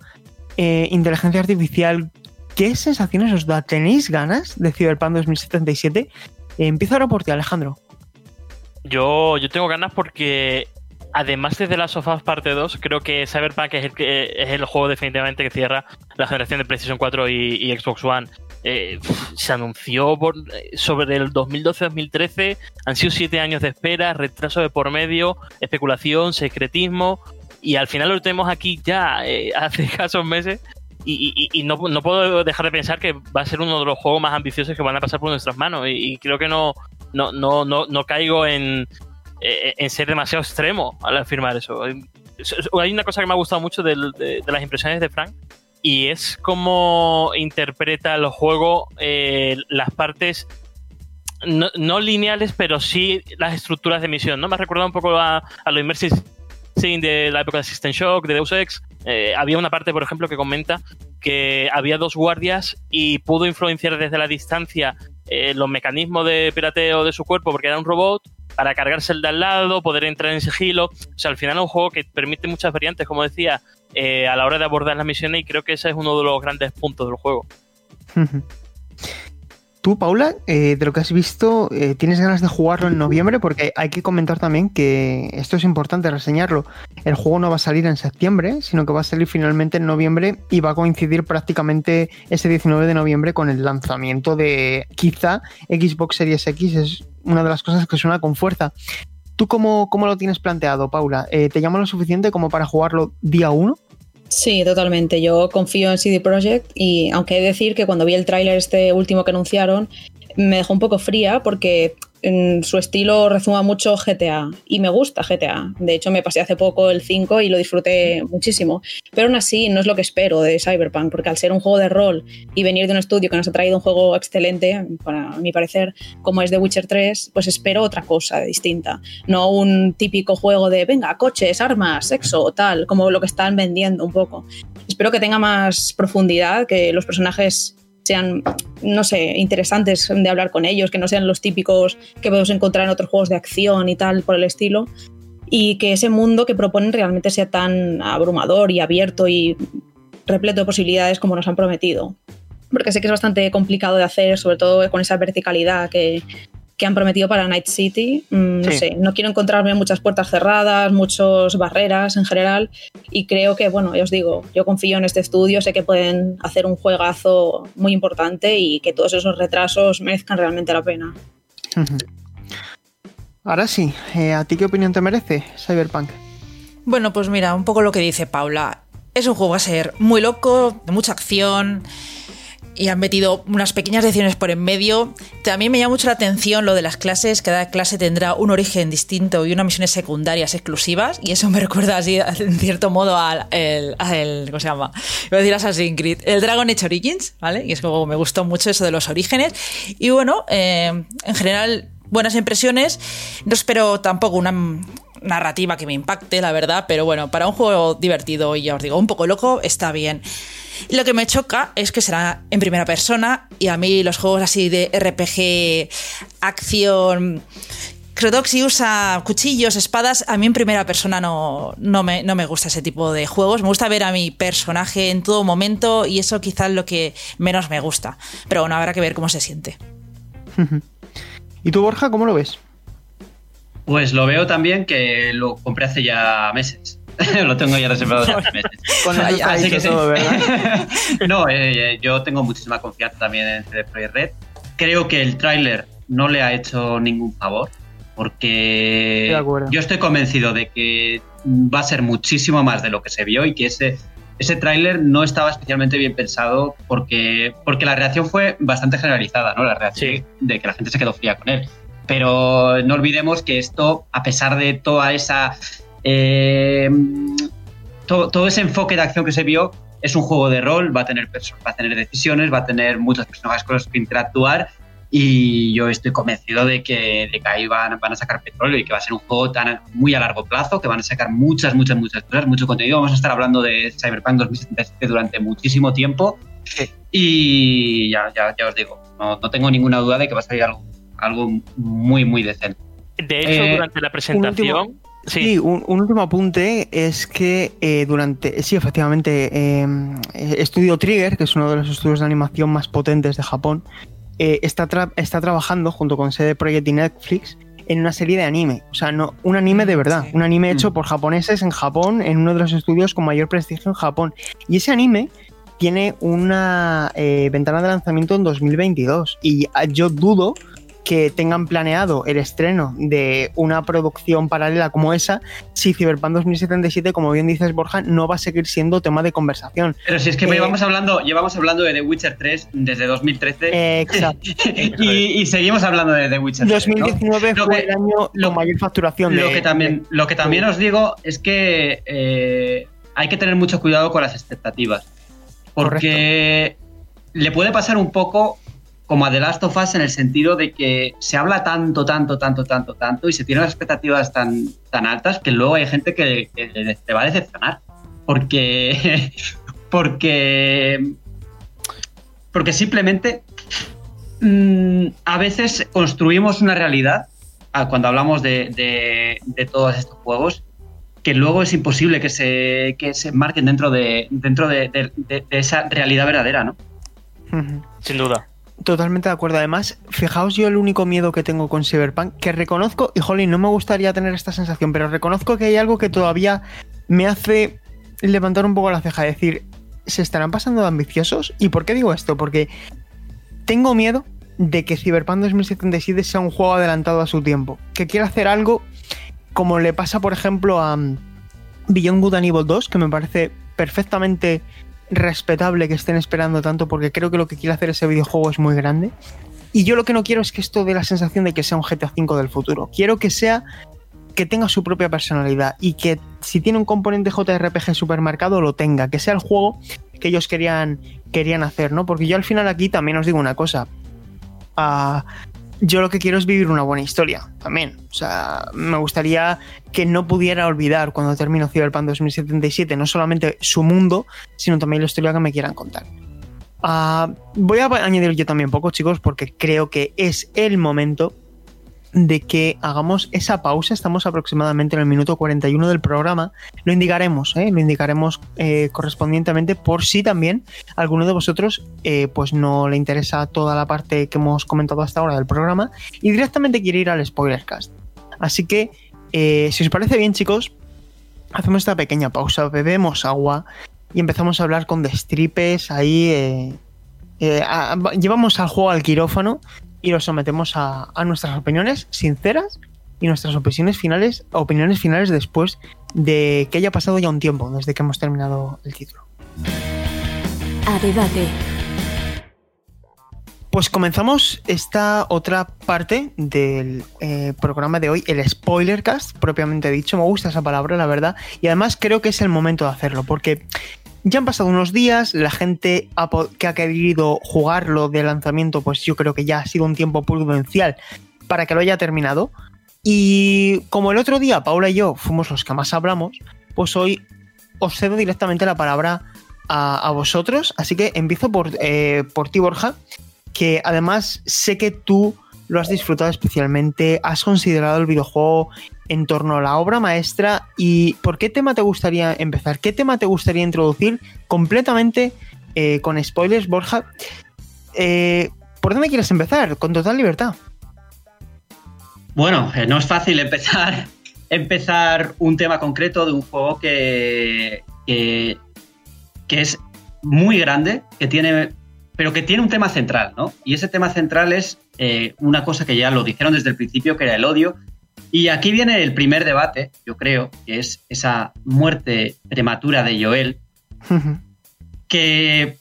eh, inteligencia artificial, ¿qué sensaciones os da? ¿Tenéis ganas de Cyberpunk 2077? Eh, empiezo ahora por ti, Alejandro.
Yo, yo tengo ganas porque además de The Last of Us Parte 2, creo que Cyberpunk es el, es el juego definitivamente que cierra la generación de PlayStation 4 y, Xbox One. Eh, se anunció sobre el 2012-2013, han sido siete años de espera, retraso de por medio, especulación, secretismo, y al final lo tenemos aquí ya eh, hace [laughs] escasos meses. Y, no, puedo dejar de pensar que va a ser uno de los juegos más ambiciosos que van a pasar por nuestras manos. Y, creo que no, no, no, no caigo en, eh, en ser demasiado extremo al afirmar eso. Hay una cosa que me ha gustado mucho de, las impresiones de Frank y es cómo interpreta el juego eh, las partes no, lineales, pero sí las estructuras de misión. ¿no? Me ha recordado un poco a, a lo Immersive de la época de System Shock, de Deus Ex. Eh, había una parte, por ejemplo, que comenta que había dos guardias y pudo influenciar desde la distancia eh, los mecanismos de pirateo de su cuerpo porque era un robot para cargarse el de al lado, poder entrar en sigilo. O sea, al final es un juego que permite muchas variantes, como decía, eh, a la hora de abordar las misiones y creo que ese es uno de los grandes puntos del juego. [laughs]
Tú, Paula, eh, de lo que has visto, eh, ¿tienes ganas de jugarlo en noviembre? Porque hay que comentar también que esto es importante reseñarlo. El juego no va a salir en septiembre, sino que va a salir finalmente en noviembre y va a coincidir prácticamente ese 19 de noviembre con el lanzamiento de quizá Xbox Series X. Es una de las cosas que suena con fuerza. ¿Tú cómo, cómo lo tienes planteado, Paula? Eh, ¿Te llama lo suficiente como para jugarlo día 1?
Sí, totalmente. Yo confío en CD Projekt y aunque he de decir que cuando vi el tráiler este último que anunciaron, me dejó un poco fría porque su estilo rezuma mucho GTA y me gusta GTA. De hecho, me pasé hace poco el 5 y lo disfruté muchísimo. Pero aún así, no es lo que espero de Cyberpunk, porque al ser un juego de rol y venir de un estudio que nos ha traído un juego excelente, para mi parecer, como es The Witcher 3, pues espero otra cosa distinta. No un típico juego de, venga, coches, armas, sexo, tal, como lo que están vendiendo un poco. Espero que tenga más profundidad, que los personajes sean, no sé, interesantes de hablar con ellos, que no sean los típicos que podemos encontrar en otros juegos de acción y tal por el estilo, y que ese mundo que proponen realmente sea tan abrumador y abierto y repleto de posibilidades como nos han prometido. Porque sé que es bastante complicado de hacer, sobre todo con esa verticalidad que, que han prometido para Night City. Mm, no
Sí.
sé, no quiero encontrarme muchas puertas cerradas, muchas barreras en general. Y creo que, bueno, ya os digo, yo confío en este estudio, sé que pueden hacer un juegazo muy importante y que todos esos retrasos merezcan realmente la pena.
Ahora sí, eh, ¿a ti qué opinión te merece Cyberpunk?
Bueno, pues mira, un poco lo que dice Paula. Es un juego a ser muy loco, de mucha acción. Y han metido unas pequeñas decisiones por en medio. También me llama mucho la atención lo de las clases. Cada clase tendrá un origen distinto y unas misiones secundarias exclusivas. Y eso me [laughs] recuerda así, en cierto modo, al, el- al- ¿cómo se llama? Iba a decir Assassin's Creed. El Dragon Age Origins, ¿vale? Y es como me gustó mucho eso de los orígenes. Y bueno, eh, en general, buenas impresiones. No espero tampoco una narrativa que me impacte, la verdad, pero bueno, para un juego divertido y ya os digo, un poco loco, está bien. Lo que me choca es que será en primera persona y a mí los juegos así de RPG, acción, que si usa cuchillos, espadas, a mí en primera persona no, no, me, no me gusta ese tipo de juegos. Me gusta ver a mi personaje en todo momento y eso quizás es lo que menos me gusta. Pero bueno, habrá que ver cómo se siente. [laughs]
¿Y tú, Borja, cómo lo ves?
Pues lo veo también que lo compré hace ya meses. [laughs] lo tengo ya reservado hace meses.
Con eso está
Así
dicho
que sí.
todo, ¿verdad? [laughs]
no, eh, yo tengo muchísima confianza también en CD Projekt Red. Creo que el tráiler no le ha hecho ningún favor, porque yo estoy convencido de que va a ser muchísimo más de lo que se vio y que ese, ese tráiler no estaba especialmente bien pensado porque, porque la reacción fue bastante generalizada, ¿no? La reacción
Sí.
de que la gente se quedó fría con él. Pero no olvidemos que esto, a pesar de toda esa eh, todo, todo ese enfoque de acción que se vio es un juego de rol, va a tener, va a tener decisiones, va a tener muchos personajes con los que interactuar. Y yo estoy convencido de que, de que ahí van, van a sacar petróleo y que va a ser un juego tan muy a largo plazo, que van a sacar muchas, muchas, muchas cosas, mucho contenido. Vamos a estar hablando de Cyberpunk 2077 durante muchísimo tiempo. Y ya, ya, ya os digo, no, no tengo ninguna duda de que va a salir algo, algo muy, muy decente.
De hecho,
Eh,
durante la presentación.
Sí,
Sí,
un, un último apunte es que eh, durante. Sí, efectivamente, eh, Estudio Trigger, que es uno de los estudios de animación más potentes de Japón, eh, está, tra- está trabajando junto con CD Projekt y Netflix en una serie de anime. O sea, no, un anime de verdad.
Sí.
Un anime hecho
Mm.
por japoneses en Japón, en uno de los estudios con mayor prestigio en Japón. Y ese anime tiene una eh, ventana de lanzamiento en 2022. Y ah, yo dudo que tengan planeado el estreno de una producción paralela como esa si Cyberpunk 2077, como bien dices Borja, no va a seguir siendo tema de conversación.
Pero si es que
Eh,
llevamos, hablando, llevamos hablando de The Witcher 3 desde 2013
Eh, exacto. [laughs]
y, y seguimos hablando de The Witcher 3. ¿no?
2019
Lo
fue
que-
el año
lo-
con mayor facturación.
Lo
de-
que también, lo que también os digo es que eh, hay que tener mucho cuidado con las expectativas. Porque le puede pasar un poco como a The Last of Us en el sentido de que se habla tanto, tanto, tanto, tanto, tanto y se tienen las expectativas tan, tan altas que luego hay gente que, que te va a decepcionar. Porque, [laughs] porque, porque simplemente mm, a veces construimos una realidad ah, cuando hablamos de, de, todos estos juegos que luego es imposible que se, que se marquen dentro de, dentro de, esa realidad verdadera, ¿no?
Sin duda.
Totalmente de acuerdo. Además, fijaos yo el único miedo que tengo con Cyberpunk, que reconozco, y jolín, no me gustaría tener esta sensación, pero reconozco que hay algo que todavía me hace levantar un poco la ceja, decir, ¿se estarán pasando de ambiciosos? ¿Y por qué digo esto? Porque tengo miedo de que Cyberpunk 2077 sea un juego adelantado a su tiempo, que quiera hacer algo como le pasa, por ejemplo, a um, Beyond Good and Evil 2, que me parece perfectamente respetable que estén esperando tanto, porque creo que lo que quiere hacer ese videojuego es muy grande. Y yo lo que no quiero es que esto dé la sensación de que sea un GTA V del futuro. Quiero que sea que tenga su propia personalidad y que si tiene un componente JRPG supermercado lo tenga, que sea el juego que ellos querían, querían hacer, ¿no? Porque yo al final aquí también os digo una cosa. Ah, yo lo que quiero es vivir una buena historia también. O sea, me gustaría que no pudiera olvidar cuando termino Cyberpunk 2077 no solamente su mundo, sino también la historia que me quieran contar. Ah, voy a añadir yo también poco, chicos, porque creo que es el momento de que hagamos esa pausa. Estamos aproximadamente en el minuto 41 del programa. Lo indicaremos, ¿eh? lo indicaremos eh, correspondientemente por si también alguno de vosotros eh, pues no le interesa toda la parte que hemos comentado hasta ahora del programa y directamente quiere ir al spoilercast. Así que, si os parece bien, chicos, hacemos esta pequeña pausa, bebemos agua y empezamos a hablar con destripes ahí. llevamos al juego al quirófano y lo sometemos a, nuestras opiniones sinceras y nuestras opiniones finales, opiniones finales después de que haya pasado ya un tiempo desde que hemos terminado el título.
A debate.
Pues comenzamos esta otra parte del eh, programa de hoy, el spoilercast, propiamente dicho. Me gusta esa palabra, la verdad. Y además creo que es el momento de hacerlo, porque ya han pasado unos días, la gente que ha querido jugarlo de lanzamiento, pues yo creo que ya ha sido un tiempo prudencial para que lo haya terminado. Y como el otro día Paula y yo fuimos los que más hablamos, pues hoy os cedo directamente la palabra a, vosotros. Así que empiezo por, eh, por ti, Borja, que además sé que tú lo has disfrutado especialmente, has considerado el videojuego en torno a la obra maestra y por qué tema te gustaría empezar, qué tema te gustaría introducir completamente eh, con spoilers, Borja. Eh, ¿Por dónde quieres empezar? Con total libertad.
Bueno, eh, no es fácil empezar, [laughs] empezar un tema concreto de un juego que, que, es muy grande, que tiene, pero que tiene un tema central, ¿no? Y ese tema central es una cosa que ya lo dijeron desde el principio, que era el odio, y aquí viene el primer debate, yo creo, que es esa muerte prematura de Joel, que,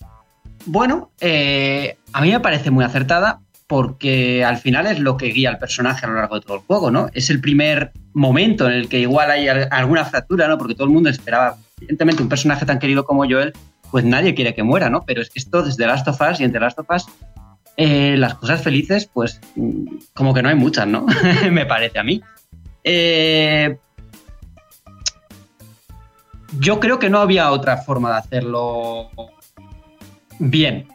bueno, eh, a mí me parece muy acertada porque al final es lo que guía al personaje a lo largo de todo el juego, ¿no? Es el primer momento en el que igual hay alguna fractura, ¿no? Porque todo el mundo esperaba, evidentemente, un personaje tan querido como Joel, pues nadie quiere que muera, ¿no? Pero es que esto desde Last of Us y entre Last of Us eh, las cosas felices, pues mm, como que no hay muchas, ¿no? [laughs] Me parece a mí. Eh, yo creo que no había otra forma de hacerlo bien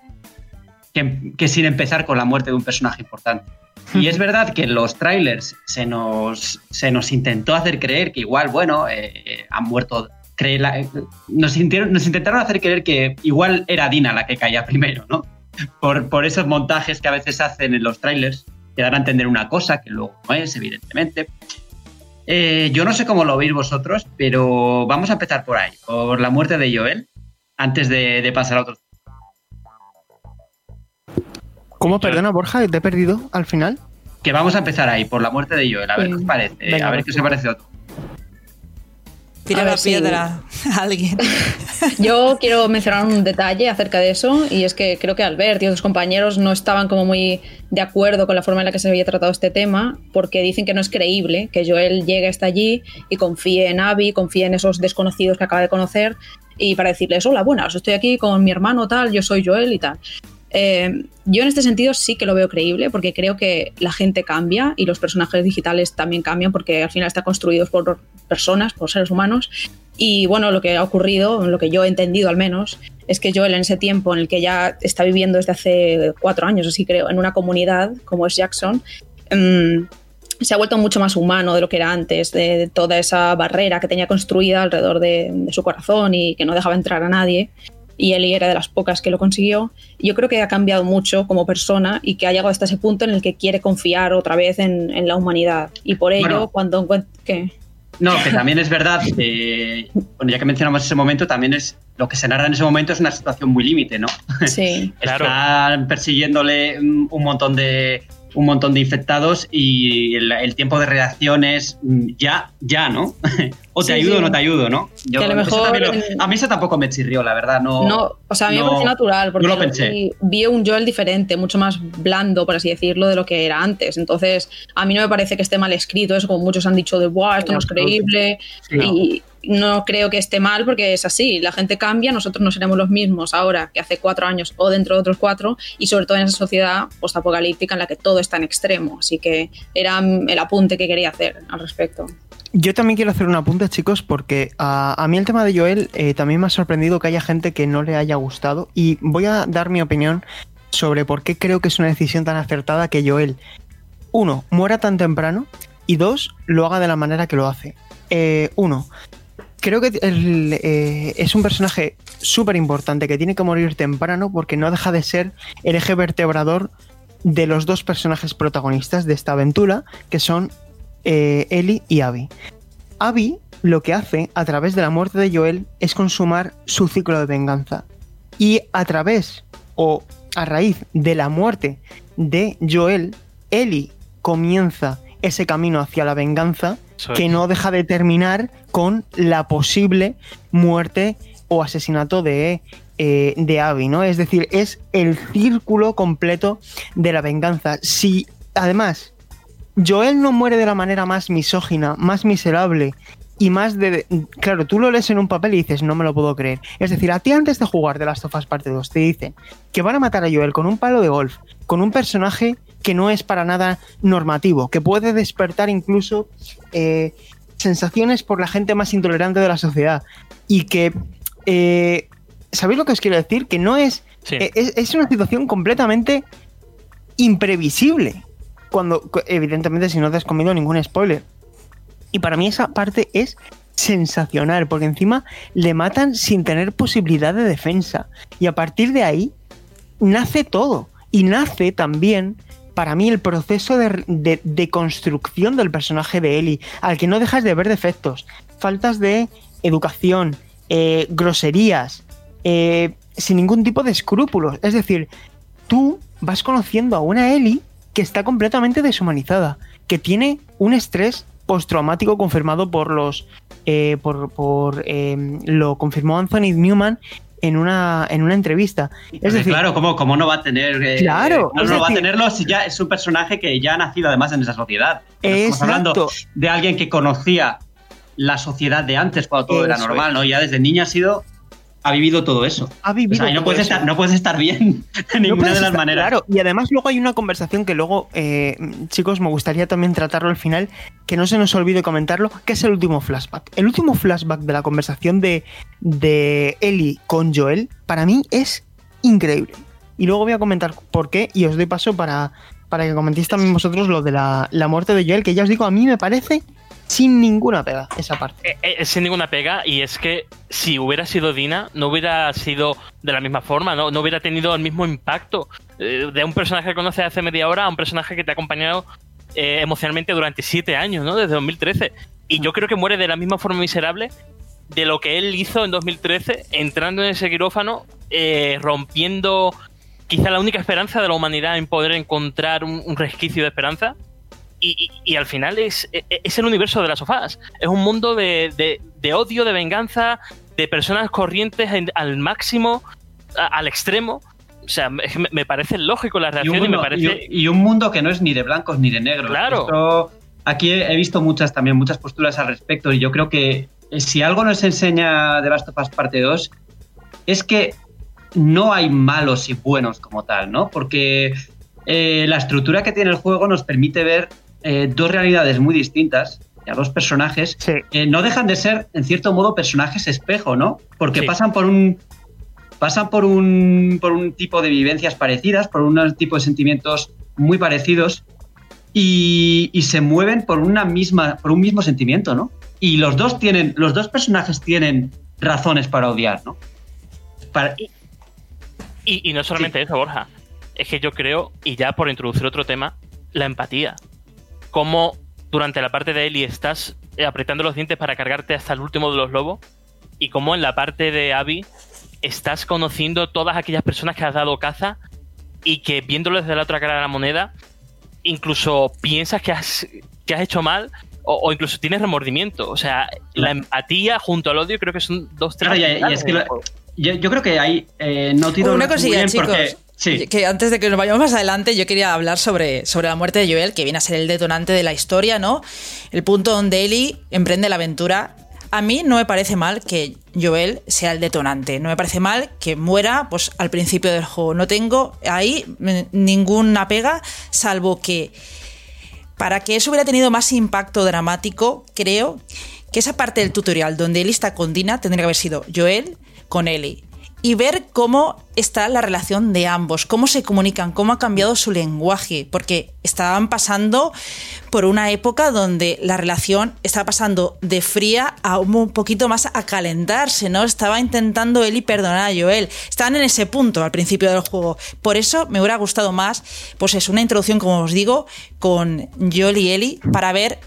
que, sin empezar con la muerte de un personaje importante. Y es [laughs] verdad que en los trailers se nos, se nos intentó hacer creer que igual, bueno, eh, han muerto. nos, nos intentaron hacer creer que igual era Dina la que caía primero, ¿no? Por, por esos montajes que a veces hacen en los trailers, que dan a entender una cosa que luego no es, evidentemente. Eh, yo no sé cómo lo veis vosotros, pero vamos a empezar por ahí, por la muerte de Joel, antes de, pasar a otro.
¿Cómo, perdona, Borja? ¿Te he perdido al final?
Que vamos a empezar ahí, por la muerte de Joel, a ver qué os parece, a ver qué os.
Tira la piedra a alguien. [laughs]
Yo quiero mencionar un detalle acerca de eso, y es que creo que Albert y otros compañeros no estaban como muy de acuerdo con la forma en la que se había tratado este tema, porque dicen que no es creíble que Joel llegue hasta allí y confíe en Abby, confíe en esos desconocidos que acaba de conocer, y para decirles, hola, buenas, estoy aquí con mi hermano tal, yo soy Joel y tal. Eh, yo en este sentido sí que lo veo creíble porque creo que la gente cambia y los personajes digitales también cambian porque al final están construidos por personas, por seres humanos. Y bueno, lo que ha ocurrido, lo que yo he entendido al menos, es que Joel en ese tiempo en el que ya está viviendo desde hace cuatro años, así creo, en una comunidad como es Jackson, mmm, se ha vuelto mucho más humano de lo que era antes, de, de toda esa barrera que tenía construida alrededor de, de, su corazón y que no dejaba entrar a nadie. Y Ellie era de las pocas que lo consiguió. Yo creo que ha cambiado mucho como persona y que ha llegado hasta ese punto en el que quiere confiar otra vez en, en la humanidad. Y por ello, bueno, cuando encuentra...
No, que también es verdad que, bueno, ya que mencionamos ese momento, también es lo que se narra en ese momento es una situación muy límite, ¿no?
Sí. [laughs]
Están claro. persiguiéndole un montón de un montón de infectados y el, el tiempo de reacción es ya, ya, ¿no? [laughs] o te sí, ayudo sí. o no te ayudo, ¿no?
Yo, que a, lo mejor
lo, a mí eso tampoco me chirrió, la verdad. No,
no o sea, a mí no, me pareció natural porque
no lo pensé.
Vi, un Joel diferente, mucho más blando, por así decirlo, de lo que era antes. Entonces, a mí no me parece que esté mal escrito, eso como muchos han dicho de, wow, esto no es creíble. y no creo que esté mal porque es así, la gente cambia, nosotros no seremos los mismos ahora que hace cuatro años o dentro de otros cuatro y sobre todo en esa sociedad postapocalíptica en la que todo está en extremo, así que era el apunte que quería hacer al respecto.
Yo también quiero hacer un apunte, chicos, porque a, a mí el tema de Joel eh, también me ha sorprendido que haya gente que no le haya gustado y voy a dar mi opinión sobre por qué creo que es una decisión tan acertada que Joel, uno, muera tan temprano y dos, lo haga de la manera que lo hace. Eh, uno, creo que eh, es un personaje súper importante que tiene que morir temprano porque no deja de ser el eje vertebrador de los dos personajes protagonistas de esta aventura, que son eh, Ellie y Abby. Abby lo que hace a través de la muerte de Joel es consumar su ciclo de venganza. Y a través o a raíz de la muerte de Joel, Ellie comienza ese camino hacia la venganza que no deja de terminar con la posible muerte o asesinato de, eh, de Abby, ¿no? Es decir, es el círculo completo de la venganza. Si además Joel no muere de la manera más misógina, más miserable y más de... Claro, tú lo lees en un papel y dices, no me lo puedo creer. Es decir, a ti antes de jugar de Last of Us Parte 2 te dicen que van a matar a Joel con un palo de golf, con un personaje que no es para nada normativo, que puede despertar incluso eh, sensaciones por la gente más intolerante de la sociedad y que... Eh, ¿Sabéis lo que os quiero decir? Que no es,
sí.
eh, es... Es una situación completamente imprevisible. Cuando, evidentemente, si no te has comido ningún spoiler. Y para mí esa parte es sensacional, porque encima le matan sin tener posibilidad de defensa. Y a partir de ahí nace todo. Y nace también, para mí, el proceso de, de, de construcción del personaje de Ellie, al que no dejas de ver defectos, faltas de educación, eh, groserías, eh, sin ningún tipo de escrúpulos. Es decir, tú vas conociendo a una Ellie que está completamente deshumanizada, que tiene un estrés postraumático confirmado por los. Eh, por, por eh, lo confirmó Anthony Newman en una, en una entrevista. Es decir,
claro, ¿cómo, ¿cómo, no va a tener?
Eh, claro,
no, no decir, va a tenerlo si ya es un personaje que ya ha nacido además en esa sociedad. Estamos hablando de alguien que conocía la sociedad de antes cuando todo eso era normal. ¿no? Ya desde niña ha sido ha vivido todo eso.
Ha vivido
o sea, no, puedes estar, no puedes estar bien [laughs] de ninguna no de las
estar,
maneras.
Claro, y además luego hay una conversación que luego, eh, chicos, me gustaría también tratarlo al final, que no se nos olvide comentarlo, que es el último flashback. El último flashback de la conversación de, de Ellie con Joel, para mí es increíble. Y luego voy a comentar por qué y os doy paso para, para que comentéis también vosotros lo de la, la muerte de Joel, que ya os digo, a mí me parece sin ninguna pega esa parte.
Eh, eh, sin ninguna pega, y es que si hubiera sido Dina, no hubiera sido de la misma forma, no, no hubiera tenido el mismo impacto eh, de un personaje que conoces hace media hora a un personaje que te ha acompañado emocionalmente durante siete años, ¿no? Desde 2013. Y yo creo que muere de la misma forma miserable de lo que él hizo en 2013, entrando en ese quirófano, rompiendo quizá la única esperanza de la humanidad en poder encontrar un, un resquicio de esperanza y, al final es, es, el universo de las sofás. Es un mundo de, de, de odio, de venganza, de personas corrientes en, al máximo, a, al extremo. O sea, me, me, parece lógico la reacción y,
mundo,
y me parece.
Y, un mundo que no es ni de blancos ni de negros.
Claro.
Esto, aquí he visto muchas también, muchas posturas al respecto, y yo creo que si algo nos enseña de Last of Us Parte 2 es que no hay malos y buenos como tal, ¿no? Porque eh, la estructura que tiene el juego nos permite ver eh, dos realidades muy distintas, a dos personajes,
Sí.
que no dejan de ser, en cierto modo, personajes espejo, ¿no? Porque
Sí.
pasan por un. Pasan por un, por un tipo de vivencias parecidas, por un tipo de sentimientos muy parecidos y, y se mueven por una misma, por un mismo sentimiento, ¿no? Y los dos tienen, los dos personajes tienen razones para odiar, ¿no? Para-
Y, y no solamente eso, Borja. Es que yo creo, y ya por introducir otro tema, la empatía. Cómo durante la parte de Ellie estás eh, apretando los dientes para cargarte hasta el último de los lobos. Y cómo en la parte de Abby estás conociendo todas aquellas personas que has dado caza y que viéndolo desde la otra cara de la moneda, incluso piensas que has, que has hecho mal o, o incluso tienes remordimiento. O sea, la empatía junto al odio creo que son dos
Claro,
temas.
y- y
vitales
es que
en el
lo-
juego.
yo, yo creo que hay eh, no tiro
Una
muy
cosilla,
bien
chicos.
porque-
Que antes de que nos vayamos más adelante, yo quería hablar sobre, sobre la muerte de Joel, que viene a ser el detonante de la historia, ¿no? El punto donde Ellie emprende la aventura. A mí no me parece mal que Joel sea el detonante. No me parece mal que muera pues, al principio del juego. No tengo ahí mm, ninguna pega, salvo que para que eso hubiera tenido más impacto dramático, creo que esa parte del tutorial donde Ellie está con Dina tendría que haber sido Joel con Ellie. Y ver cómo está la relación de ambos, cómo se comunican, cómo ha cambiado su lenguaje, porque estaban pasando por una época donde la relación estaba pasando de fría a un poquito más a calentarse, ¿no? Estaba intentando Ellie perdonar a Joel. Estaban en ese punto al principio del juego. Por eso me hubiera gustado más, pues es una introducción, como os digo, con Joel y Ellie, para ver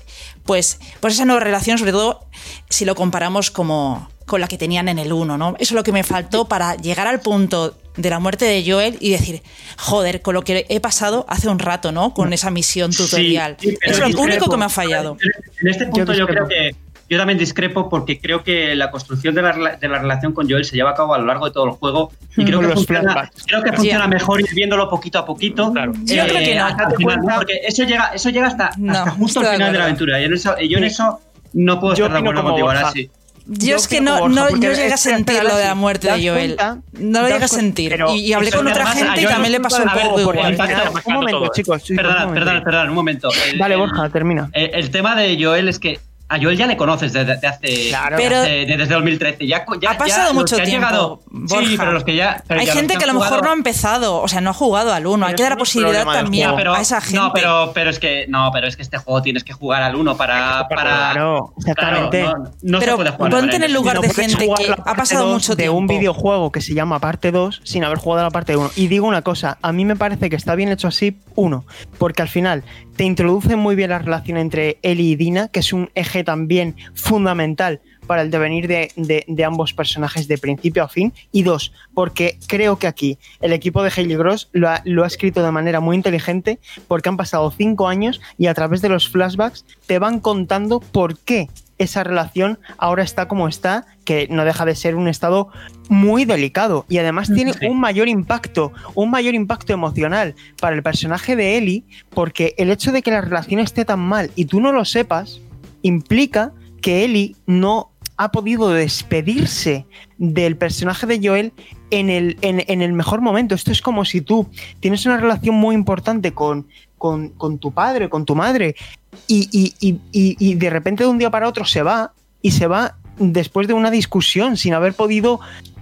pues, pues esa nueva relación, sobre todo si lo comparamos como con la que tenían en el 1, ¿no? Eso es lo que me faltó para llegar al punto de la muerte de Joel y decir, joder, con lo que he pasado hace un rato, ¿no? Con esa misión tutorial.
Sí,
es lo
discrepo.
único que me ha fallado.
En este punto yo, creo que yo también discrepo porque creo que la construcción de la, de la relación con Joel se lleva a cabo a lo largo de todo el juego y creo que
los
funciona, creo que funciona mejor ir viéndolo poquito a poquito.
Claro.
Yo creo que no.
hasta el final, ¿no? Porque eso llega, eso llega hasta,
No,
hasta justo al final de la aventura. Y en eso, y yo en eso no puedo
Yo
estar de acuerdo contigo. Ahora sí.
Yo, es que no, no, no llegué a sentir lo de la muerte de Joel.
cuenta-
no lo llegué a sentir.
pero
y, y hablé con otra gente y también le pasó un poco igual.
Un momento,
todo.
chicos. momento.
perdona, perdona, un momento.
Dale,
el-
Borja, termina.
El, el tema de Joel es que a Joel ya le conoces desde, de hace,
Claro.
Pero-
de- de- desde 2013. Ya, ya,
Ha pasado
ya
mucho
que
tiempo,
llegado-
Borja.
Sí, pero los que ya. pero
Hay
ya los
gente que a
han
lo mejor
jugado-
no ha empezado, o sea, no ha jugado al 1. Hay que dar la posibilidad también
pero,
a esa gente.
No, pero, pero es que no, pero es que este juego tienes que jugar al 1 para. para
Claro, exactamente.
Claro, no, no se
Pero
puede jugar.
ponte en el lugar
No
de
puedes
gente
jugar
que ha pasado
2
mucho
de un
tiempo.
videojuego que se llama parte 2 sin haber jugado a la parte 1. Y digo una cosa, a mí me parece que está bien hecho así, uno, porque al final te introduce muy bien la relación entre Ellie y Dina, que es un eje también fundamental para el devenir de, de- de ambos personajes de principio a fin. Y dos, porque creo que aquí el equipo de Hailey Gross lo ha, lo ha escrito de manera muy inteligente, porque han pasado cinco años y a través de los flashbacks te van contando por qué esa relación ahora está como está, que no deja de ser un estado muy delicado y además tiene
Sí.
un mayor impacto, un mayor impacto emocional para el personaje de Ellie, porque el hecho de que la relación esté tan mal y tú no lo sepas, implica que Ellie no ha podido despedirse del personaje de Joel en el, en, en el mejor momento. Esto es como si tú tienes una relación muy importante con, con, con tu padre, con tu madre, y, y- y- y- de repente de un día para otro se va, y se va después de una discusión, sin haber podido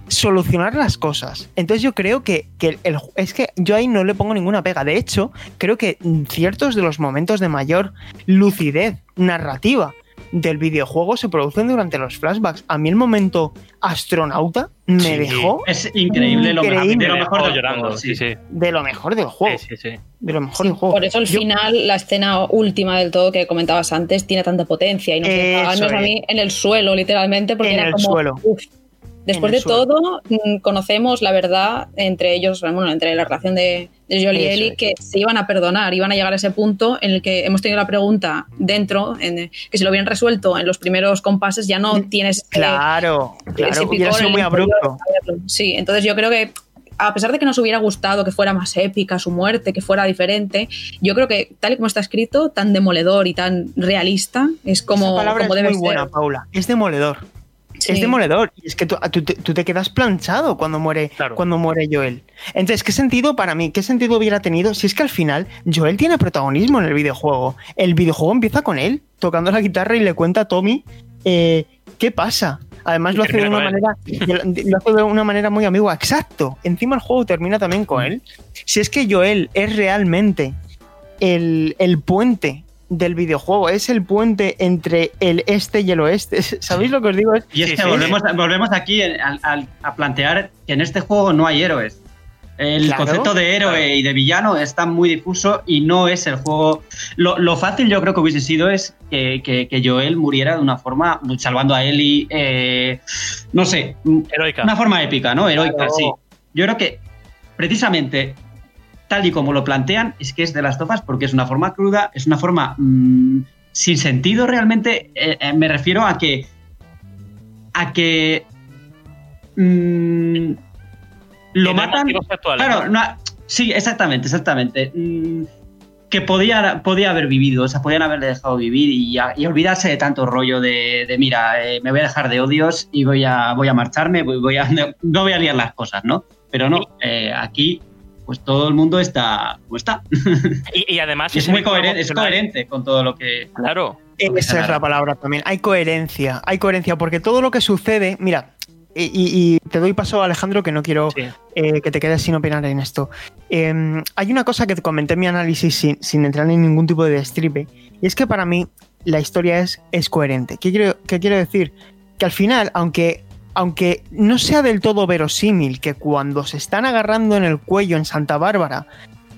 solucionar las cosas. Entonces yo creo que, que el- es que yo ahí no le pongo ninguna pega. De hecho, creo que ciertos de los momentos de mayor lucidez narrativa del videojuego se producen durante los flashbacks. A mí el momento astronauta me
Sí.
dejó
Es increíble lo,
Increíble.
de lo mejor del
llorando.
juego,
Sí, sí.
de lo mejor del juego.
Sí, sí, sí.
De lo mejor del juego.
Por eso el
Yo-
final, la escena última del todo que comentabas antes, tiene tanta potencia y nos deja
Eso
nos a mí en el suelo, literalmente, porque
En
era
el
como.
suelo.
uf. Después de todo, mm, conocemos la verdad entre ellos, bueno, entre la relación de, de Joel y Ellie, que se iban a perdonar, iban a llegar a ese punto en el que hemos tenido la pregunta dentro, en, que si lo hubieran resuelto en los primeros compases, ya no tienes que
Claro, claro.
ese
Hubiera sido muy abrupto.
Sí, entonces yo creo que a pesar de que nos hubiera gustado que fuera más épica su muerte, que fuera diferente, yo creo que tal y como está escrito, tan demoledor y tan realista, es como,
Esa palabra
como
es
debe
muy buena,
ser.
Paula. Es demoledor.
Sí.
Es demoledor. Y es que tú, tú te, tú te quedas planchado cuando muere,
Claro.
cuando muere Joel. Entonces, ¿qué sentido para mí? ¿Qué sentido hubiera tenido si es que al final Joel tiene protagonismo en el videojuego? El videojuego empieza con él tocando la guitarra y le cuenta a Tommy eh, qué pasa. Además lo hace, de una manera, lo hace de una manera muy ambigua. Exacto. Encima el juego termina también con él. Si es que Joel es realmente el, el puente del videojuego, es el puente entre el este y el oeste. [laughs] ¿Sabéis lo que os digo?
Y es que
sí.
volvemos, volvemos aquí a plantear que en este juego no hay héroes. El
Claro.
concepto de héroe y de villano está muy difuso y no es el juego. Lo, lo fácil yo creo que hubiese sido es que, que- que Joel muriera de una forma, salvando a Ellie, eh, no sé,
Heroica.
una forma épica, ¿no? Heroica,
Claro.
sí. Yo creo que precisamente tal y como lo plantean es que es de las tofas porque es una forma cruda, es una forma mm, sin sentido realmente. eh, eh, me refiero a que a que mm, lo matan.
actuales,
Claro,
¿no?
no- sí, exactamente, exactamente. Mm, que podía, podía haber vivido, o sea, podían haberle dejado vivir y, olvidarse de tanto rollo de, de, mira, eh, me voy a dejar de odios y voy a, voy a marcharme, voy, voy a, [laughs] no, no voy a liar las cosas, ¿no? Pero no, eh, aquí pues todo el mundo está como está. [laughs]
Y, y además
Y es muy coherente, es coherente con todo lo que...
Claro.
Esa es la palabra también. Hay coherencia, hay coherencia, porque todo lo que sucede, mira, y, y- y te doy paso, Alejandro, que no quiero
Sí.
eh, que te quedes sin opinar en esto. Eh, hay una cosa que te comenté en mi análisis sin, sin entrar en ningún tipo de destripe, y es que para mí la historia es, es coherente. ¿Qué quiero, qué quiero decir? Que al final, aunque, aunque no sea del todo verosímil que cuando se están agarrando en el cuello en Santa Bárbara,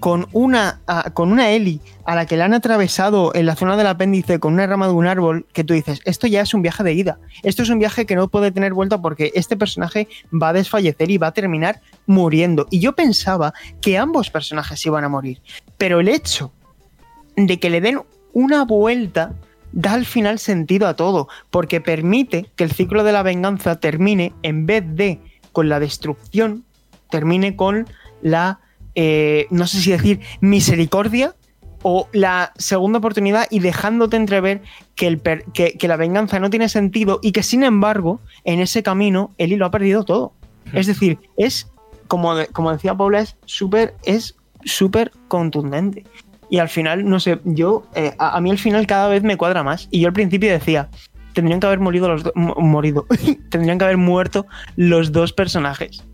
con una, ah, con una Eli a la que le han atravesado en la zona del apéndice con una rama de un árbol, que tú dices, esto ya es un viaje de ida. Esto es un viaje que no puede tener vuelta porque este personaje va a desfallecer y va a terminar muriendo. Y yo pensaba que ambos personajes iban a morir. Pero el hecho de que le den una vuelta da al final sentido a todo, porque permite que el ciclo de la venganza termine, en vez de con la destrucción, termine con la, eh, no sé si decir, misericordia o la segunda oportunidad y dejándote entrever que, el per- que, que la venganza no tiene sentido y que sin embargo en ese camino Eli lo ha perdido todo. Es decir, es, como, como decía Paula, es súper es súper contundente. Y al final, no sé, yo, eh, a, a mí al final cada vez me cuadra más. Y yo al principio decía, tendrían que haber morido los do- mo- morido, [laughs] tendrían que haber muerto los dos personajes.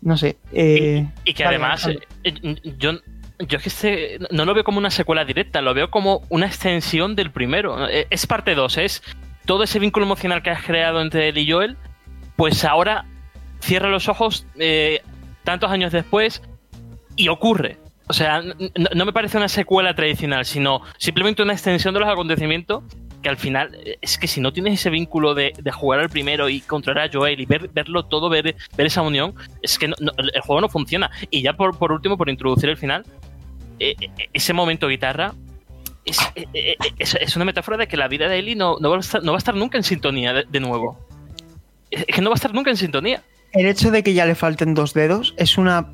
No sé. eh,
Y que
vale,
además, eh, yo, yo es que este- no lo veo como una secuela directa, lo veo como una extensión del primero. Eh, Es parte 2, es todo ese vínculo emocional que has creado entre él y Joel, pues ahora cierra los ojos eh, tantos años después y ocurre. O sea, no me parece una secuela tradicional, sino simplemente una extensión de los acontecimientos que al final eh, es que si no tienes ese vínculo de, jugar al primero y controlar a Joel y ver, verlo todo, ver, ver esa unión, es que el juego no funciona. Y ya por, por último, por introducir el final, eh, eh, ese momento guitarra es, es- una metáfora de que la vida de Ellie no, va, a estar, va a estar nunca en sintonía de, de nuevo. Es que no va a estar nunca en sintonía.
El hecho de que ya le falten dos dedos es una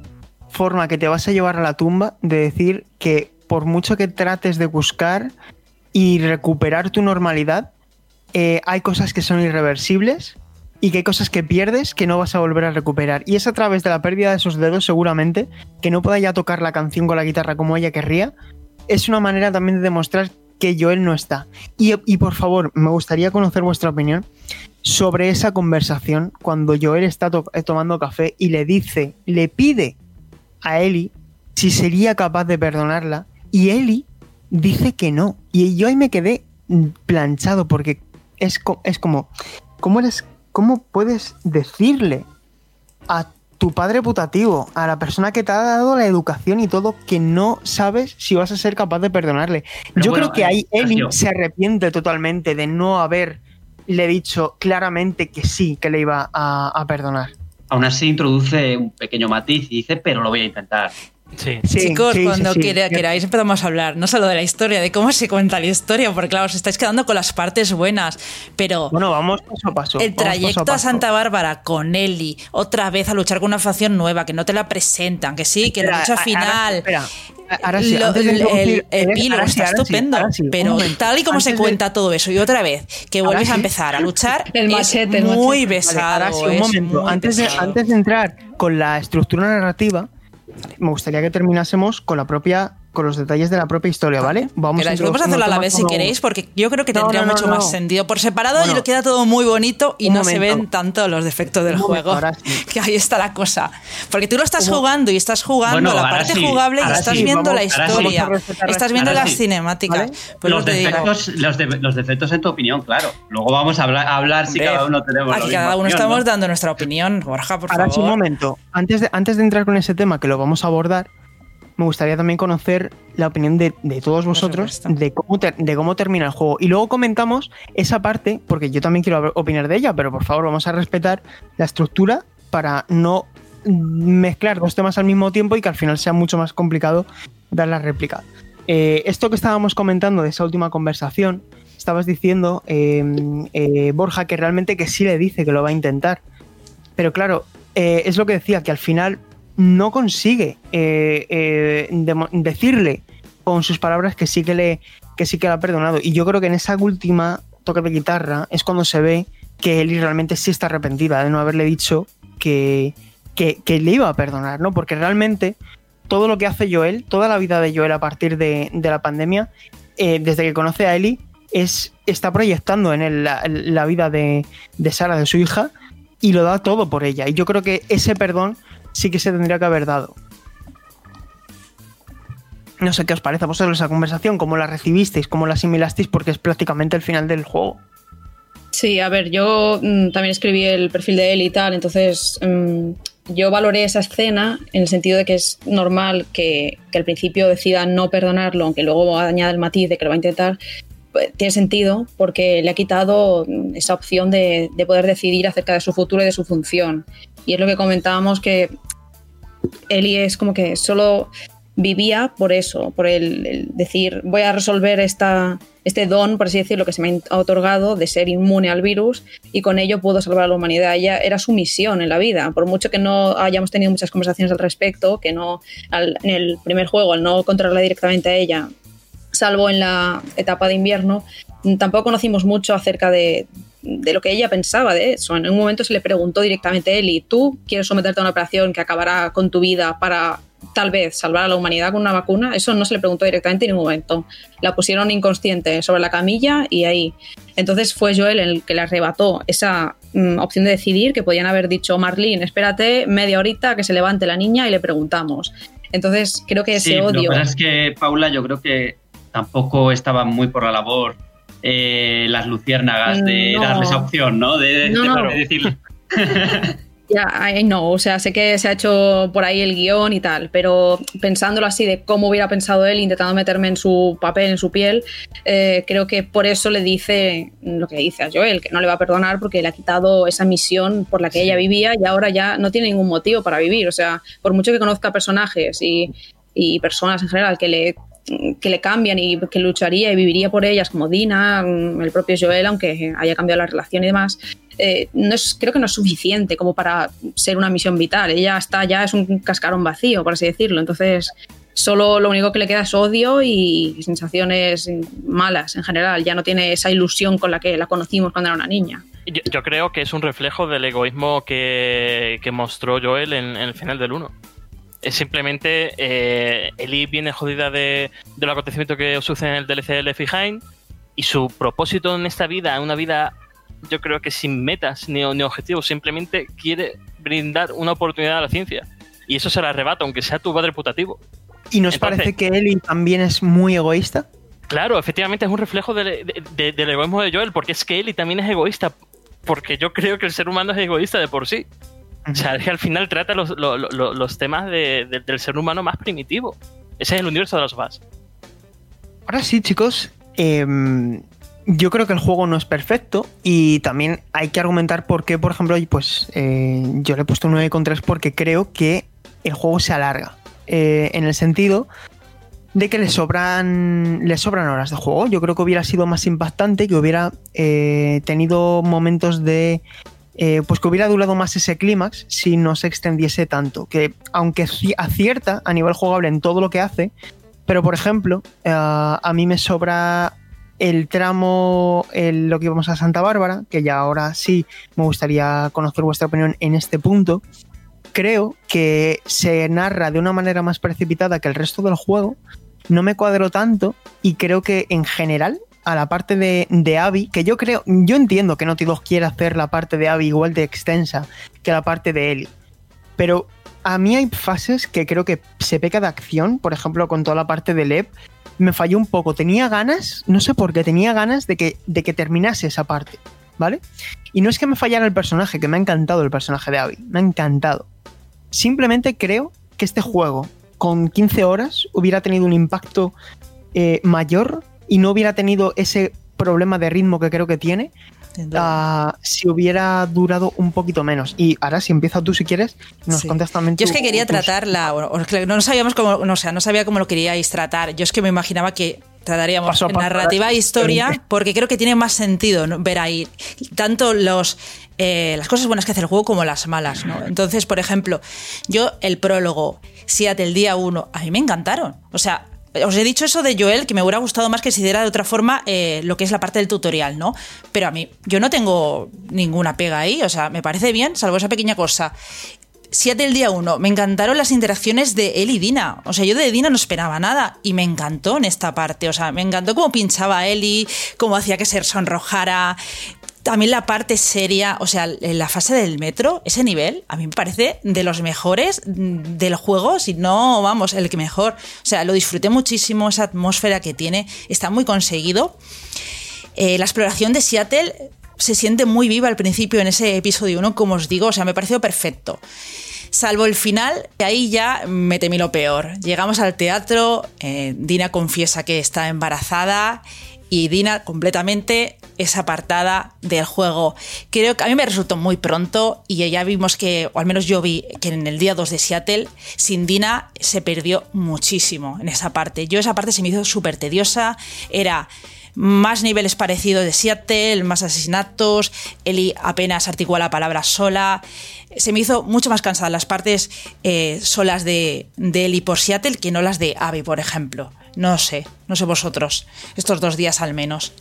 forma que te vas a llevar a la tumba de decir que por mucho que trates de buscar y recuperar tu normalidad, eh, hay cosas que son irreversibles y que hay cosas que pierdes que no vas a volver a recuperar. Y es a través de la pérdida de esos dedos seguramente que no pueda ya tocar la canción con la guitarra como ella querría. Es una manera también de demostrar que Joel no está. Y, por favor, me gustaría conocer vuestra opinión sobre esa conversación cuando Joel está eh, tomando café y le dice, le pide a Ellie si sería capaz de perdonarla y Ellie dice que no. Y yo ahí me quedé planchado porque es, co- es como, ¿cómo, eres, ¿cómo puedes decirle a tu padre putativo, a la persona que te ha dado la educación y todo, que no sabes si vas a ser capaz de perdonarle?
Pero
yo
bueno,
creo que
eh,
ahí Ellie
Sergio.
se arrepiente totalmente de no haber le dicho claramente que sí, que le iba a, a perdonar.
Aún así introduce un pequeño matiz y dice, pero lo voy a intentar.
Sí.
Sí,
Chicos,
sí, sí,
cuando
sí.
quiera- queráis empezamos a hablar no solo de la historia, de cómo se cuenta la historia, porque claro, os estáis quedando con las partes buenas, pero
Bueno, vamos paso a paso.
el
paso
trayecto a,
paso.
Santa Bárbara con Ellie, otra vez a luchar con una facción nueva, que no te la presentan, que sí, que la
Espera,
lucha
a-
final...
Ahora, espera, ahora sí,
lo-
antes de
el, el
ahora sí,
está
ahora sí,
estupendo,
ahora
pero tal y como se
de-
cuenta todo eso y otra vez que vuelves a empezar a luchar [laughs]
El
es
machete, el
muy.
Vale, ahora sí, un
es
momento. Antes de, antes de entrar con la estructura narrativa, me gustaría que terminásemos con la propia, con los detalles de la propia historia, ¿vale? Vamos
Que la podemos
introduciendo
hacerlo a la vez si queréis, porque yo creo que
No,
tendría
no, no,
mucho
no.
más sentido por separado
Bueno,
y lo queda todo muy bonito y no se ven tanto los defectos del juego.
ahora sí. [laughs]
Que ahí está la cosa. Porque tú lo estás
¿Cómo?
jugando y estás jugando
Bueno,
la parte
sí,
jugable y estás
sí,
viendo
vamos-
la historia.
Vamos a
Estás viendo
ahora
las
sí.
cinemáticas.
¿Vale?
Pues
los, defectos, los, de- los defectos en tu opinión, claro. Luego vamos a hablar, a hablar si cada uno tenemos
Aquí cada uno
opinión,
estamos dando nuestra opinión. Borja, por
Ahora sí, un
favor.
momento. Antes de, antes de entrar con ese tema que lo vamos a abordar, me gustaría también conocer la opinión de, de todos vosotros de cómo, ter- de cómo termina el juego. Y luego comentamos esa parte, porque yo también quiero opinar de ella, pero por favor vamos a respetar la estructura para no mezclar dos temas al mismo tiempo y que al final sea mucho más complicado dar la réplica. Eh, esto que estábamos comentando de esa última conversación, estabas diciendo, eh, eh, Borja, que realmente que sí le dice que lo va a intentar. Pero claro, eh, es lo que decía, que al final no consigue eh, eh, decirle con sus palabras que sí que le que sí que la ha perdonado. Y yo creo que en esa última toque de guitarra es cuando se ve que Ellie realmente sí está arrepentida de no haberle dicho que, que, le iba a perdonar, ¿no? Porque realmente todo lo que hace Joel, toda la vida de Joel a partir de, la pandemia, eh, desde que conoce a Ellie, es, está proyectando en él la, la vida de, de Sara, de su hija, y lo da todo por ella. Y yo creo que ese perdón sí que se tendría que haber dado. No sé qué os parece a vosotros esa conversación, cómo la recibisteis, cómo la asimilasteis, porque es prácticamente el final del juego.
Sí, a ver, yo mm, también escribí el perfil de él y tal, entonces mm, yo valoré esa escena en el sentido de que es normal que, que al principio decida no perdonarlo, aunque luego añada el matiz de que lo va a intentar. Pues, Tiene sentido porque le ha quitado mm, esa opción de, de poder decidir acerca de su futuro y de su función. Y es lo que comentábamos que Eli es como que solo vivía por eso, por el, decir voy a resolver esta, este don, por así decirlo, que se me ha otorgado de ser inmune al virus y con ello puedo salvar a la humanidad. Ella era su misión en la vida, por mucho que no hayamos tenido muchas conversaciones al respecto, que no en el primer juego, al no controlarla directamente a ella, salvo en la etapa de invierno, tampoco conocimos mucho acerca de, de lo que ella pensaba de eso. En un momento se le preguntó directamente a Eli, ¿tú quieres someterte a una operación que acabará con tu vida para tal vez salvar a la humanidad con una vacuna? Eso no se le preguntó directamente en ningún momento. La pusieron inconsciente sobre la camilla y ahí. Entonces fue Joel el que le arrebató esa mm, opción de decidir que podían haber dicho, Marlene, espérate media horita que se levante la niña y le preguntamos. Entonces creo que ese
Sí, Lo
odio...
que pasa es que, Paula, yo creo que tampoco estaba muy por la labor eh, las luciérnagas de
No.
darle esa opción, ¿no? De,
No,
de-
no.
de decirle. [laughs]
Ya, know, o sea, sé que se ha hecho por ahí el guion y tal, pero pensándolo así de cómo hubiera pensado él, intentando meterme en su papel, en su piel, eh, creo que por eso le dice lo que dice a Joel, que no le va a perdonar porque le ha quitado esa misión por la que ella vivía y ahora ya no tiene ningún motivo para vivir. O sea, por mucho que conozca personajes y, y personas en general que le que le cambian y que lucharía y viviría por ellas, como Dina, el propio Joel, aunque haya cambiado la relación y demás, eh, no es, creo que no es suficiente como para ser una misión vital. Ella está ya, es un cascarón vacío, por así decirlo. Entonces, solo lo único que le queda es odio y sensaciones malas en general. Ya no tiene esa ilusión con la que la conocimos cuando era una niña.
Yo, yo creo que es un reflejo del egoísmo que, que mostró Joel en, en el final del 1. Es simplemente eh, Ellie viene jodida de, de los acontecimientos que suceden en el DLC de Left Behind y su propósito en esta vida, una vida yo creo que sin metas ni, ni objetivos, simplemente quiere brindar una oportunidad a la ciencia. Y eso se la arrebata, aunque sea tu padre putativo.
¿Y nos
Entonces-
parece que Ellie también es muy egoísta?
Claro, efectivamente es un reflejo del, de- de- del egoísmo de Joel, porque es que Ellie también es egoísta, porque yo creo que el ser humano es egoísta de por sí. O sea, es que al final trata los, lo- lo- los temas de- de- del ser humano más primitivo. Ese es el universo de los Us.
Ahora sí, chicos. em, yo creo que el juego no es perfecto y también hay que argumentar por qué, por ejemplo, pues eh, yo le he puesto un 9,3 porque creo que el juego se alarga. eh, en el sentido de que le sobran, le sobran horas de juego. Yo creo que hubiera sido más impactante, que hubiera eh, tenido momentos de... eh, pues que hubiera durado más ese clímax si no se extendiese tanto. Que aunque ci- acierta a nivel jugable en todo lo que hace, pero por ejemplo, eh, a mí me sobra el tramo, el- lo que íbamos a Santa Bárbara, que ya ahora sí me gustaría conocer vuestra opinión en este punto. Creo que se narra de una manera más precipitada que el resto del juego. No me cuadro tanto y creo que en general a la parte de, de Abby, que yo creo, yo entiendo que Naughty Dog quiere hacer la parte de Abby igual de extensa que la parte de Ellie, pero a mí hay fases que creo que se peca de acción, por ejemplo con toda la parte de Lev, me falló un poco, tenía ganas, no sé por qué, tenía ganas de que, de que terminase esa parte, ¿vale? Y no es que me fallara el personaje, que me ha encantado el personaje de Abby, me ha encantado. Simplemente creo que este juego, con 15 horas, hubiera tenido un impacto eh, mayor y no hubiera tenido ese problema de ritmo que creo que tiene ah, si hubiera durado un poquito menos. Y ahora, si empieza tú si quieres, nos
Sí.
contas también
Yo es que quería tratarla, no sabíamos cómo, no, o sea, no sabía cómo lo queríais tratar. Yo es que me imaginaba que trataríamos
Paso a paso,
narrativa e historia, porque creo que tiene más sentido ¿no? ver ahí tanto los eh, las cosas buenas que hace el juego como las malas, ¿no? Entonces, por ejemplo, yo el prólogo, Seattle día 1, a mí me encantaron. O sea, os he dicho eso de Joel, que me hubiera gustado más que se diera de otra forma eh, lo que es la parte del tutorial, ¿no? Pero a mí, yo no tengo ninguna pega ahí, o sea, me parece bien, salvo esa pequeña cosa. 7 del día 1, me encantaron las interacciones de él y Dina. O sea, yo de Dina no esperaba nada y me encantó en esta parte. O sea, me encantó cómo pinchaba Eli, cómo hacía que se sonrojara. También la parte seria, o sea, la fase del metro, ese nivel, a mí me parece de los mejores mm, del juego, si no, vamos, el que mejor. O sea, lo disfruté muchísimo, esa atmósfera que tiene, está muy conseguido. Eh, la exploración de Seattle se siente muy viva al principio en ese episodio 1, como os digo, o sea, me pareció perfecto. Salvo el final, que ahí ya me temí lo peor. Llegamos al teatro, eh, Dina confiesa que está embarazada y Dina completamente es apartada del juego. Creo que a mí me resultó muy pronto y ya vimos que, o al menos yo vi que en el día 2 de Seattle, sin Dina se perdió muchísimo en esa parte. Yo esa parte se me hizo súper tediosa, era más niveles parecidos de Seattle, más asesinatos, Eli apenas articula la palabra sola. Se me hizo mucho más cansada las partes eh, solas de, Eli por Seattle que no las de Abby, por ejemplo. No sé, no sé vosotros, estos dos días al menos.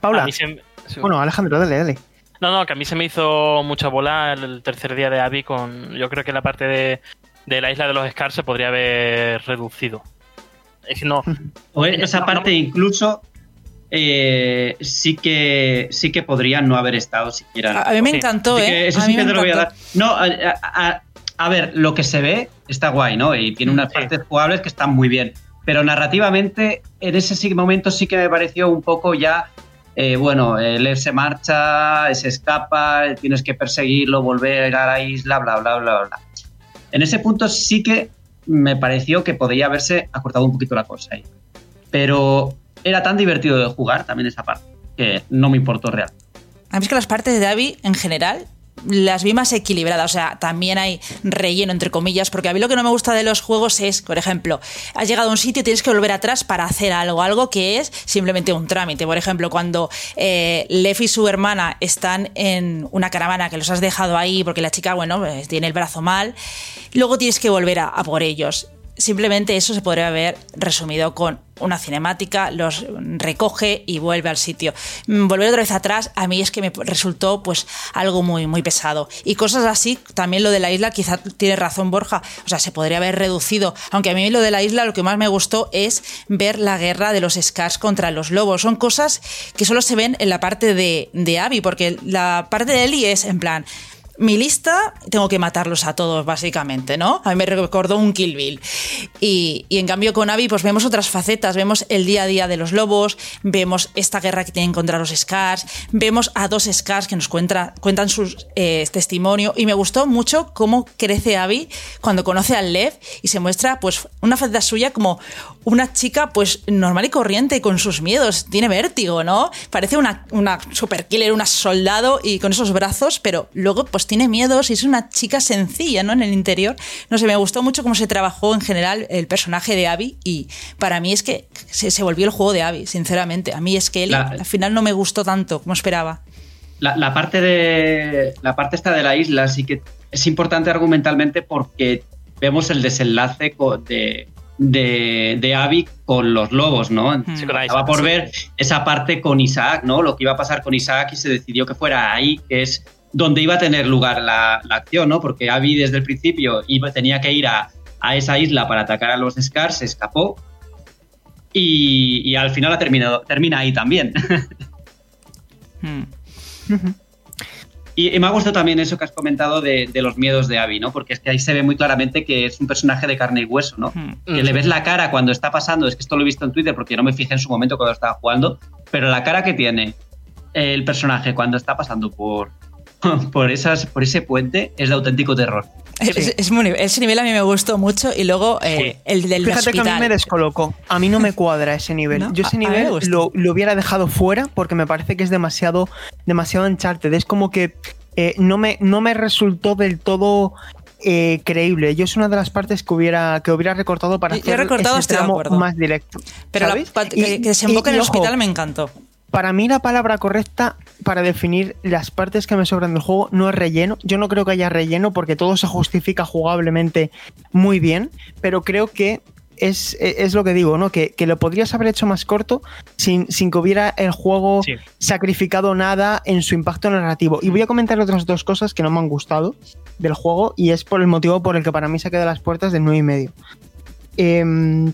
Paula.
A mí se- sí.
Bueno, Alejandro, dale, dale.
No, no, que a mí se me hizo mucha bola el tercer día de Abby con... Yo creo que la parte de, de la isla de los Scars se podría haber reducido. Es no... [laughs]
O esa
no,
parte incluso eh, sí que sí que podrían no haber estado siquiera.
A, mí me
Sí.
encantó,
que
¿eh?
eso
A
sí que te lo voy a dar. No, a, a- a- ver, lo que se ve está guay, ¿no? Y tiene unas
Sí.
partes jugables que están muy bien. Pero narrativamente, en ese momento sí que me pareció un poco ya. eh, bueno, el Lev se marcha, se escapa, tienes que perseguirlo, volver a la isla, bla, bla, bla, bla. En ese punto sí que me pareció que podría haberse acortado un poquito la cosa ahí. Pero era tan divertido de jugar también esa parte que no me importó real.
A mí es que las partes de Abby, en general, las vi más equilibradas. O sea, también hay relleno, entre comillas, porque a mí lo que no me gusta de los juegos es, por ejemplo, has llegado a un sitio y tienes que volver atrás para hacer algo, algo que es simplemente un trámite. Por ejemplo, cuando eh, Lev y su hermana están en una caravana que los has dejado ahí porque la chica, bueno, pues, tiene el brazo mal, luego tienes que volver a por ellos. Simplemente eso se podría haber resumido con una cinemática, los recoge y vuelve al sitio. Mm, Volver otra vez atrás a mí es que me resultó pues algo muy muy pesado. Y cosas así, también lo de la isla, quizá tiene razón Borja, o sea, se podría haber reducido. Aunque a mí lo de la isla lo que más me gustó es ver la guerra de los Scars contra los lobos. Son cosas que solo se ven en la parte de, de Abby, porque la parte de Ellie es en plan mi lista, tengo que matarlos a todos, básicamente, ¿no? A mí me recordó un Kill Bill. Y, y en cambio con Abby, pues vemos otras facetas, vemos el día a día de los lobos, vemos esta guerra que tienen contra los Scars, vemos a dos Scars que nos cuenta- cuentan su testimonio, y me gustó mucho cómo crece Abby cuando conoce al Lev y se muestra, pues, una faceta suya como una chica, pues, normal y corriente, con sus miedos, tiene vértigo, ¿no? Parece una, una super killer, una soldado y con esos brazos, pero luego, pues, miedos, tiene miedos y es una chica sencilla, ¿no? En el interior. No sé, me gustó mucho cómo se trabajó en general el personaje de Abby y para mí es que se, volvió el juego de Abby, sinceramente. A mí es que él al final no me gustó tanto como esperaba.
La, parte de la parte esta de la isla sí que es importante argumentalmente porque vemos el desenlace de, de, de Abby con los lobos, ¿no? Se Estaba por ver esa parte con Isaac, ¿no? Lo que iba a pasar con Isaac y se decidió que fuera ahí, que es donde iba a tener lugar la, acción, ¿no? Porque Abby desde el principio iba, tenía que ir a, esa isla para atacar a los Scars, se escapó y, al final ha terminado, termina ahí también. Hmm. [laughs] Y, me ha gustado también eso que has comentado de, los miedos de Abby, ¿no? Porque es que ahí se ve muy claramente que es un personaje de carne y hueso, ¿no? Hmm. Que le ves la cara cuando está pasando, es que esto lo he visto en Twitter porque no me fijé en su momento cuando estaba jugando, pero la cara que tiene el personaje cuando está pasando por, [laughs] por, esas, por ese puente es de auténtico terror.
Es, muy, ese nivel a mí me gustó mucho y luego eh, el del
Fíjate que a mí me descolocó. A mí no me cuadra ese nivel. Yo ese nivel lo, hubiera dejado fuera porque me parece que es demasiado, demasiado Uncharted. Es como que eh, no, me, no me resultó del todo eh, creíble. Yo es una de las partes que hubiera, que hubiera recortado para hacer
recortado,
ese tramo más directo.
Pero que, desemboca en el hospital me encantó.
Para mí la palabra correcta para definir las partes que me sobran del juego no es relleno. Yo no creo que haya relleno porque todo se justifica jugablemente muy bien, pero creo que es, lo que digo, ¿no? Que, lo podrías haber hecho más corto sin, sin que hubiera el juego sacrificado nada en su impacto narrativo. Y voy a comentar otras dos cosas que no me han gustado del juego y es por el motivo por el que para mí se queda las puertas del 9,5. y medio. Em,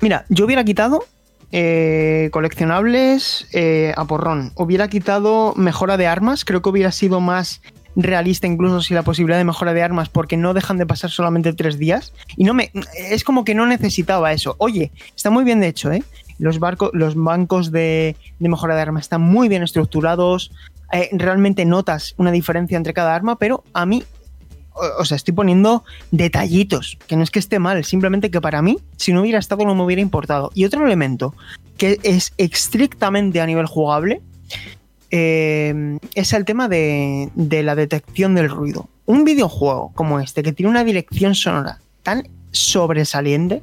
mira, yo hubiera quitado eh, coleccionables eh, a porrón. Hubiera quitado mejora de armas, creo que hubiera sido más realista incluso si la posibilidad de mejora de armas porque no dejan de pasar solamente tres días y no me es como que no necesitaba eso oye está muy bien de hecho ¿eh? los barcos los bancos de, mejora de armas están muy bien estructurados eh, realmente notas una diferencia entre cada arma pero a mí o sea, estoy poniendo detallitos, que no es que esté mal, simplemente que para mí, si no hubiera estado, no me hubiera importado. Y otro elemento que es estrictamente a nivel jugable eh, es el tema de, de la detección del ruido. Un videojuego como este, que tiene una dirección sonora tan sobresaliente,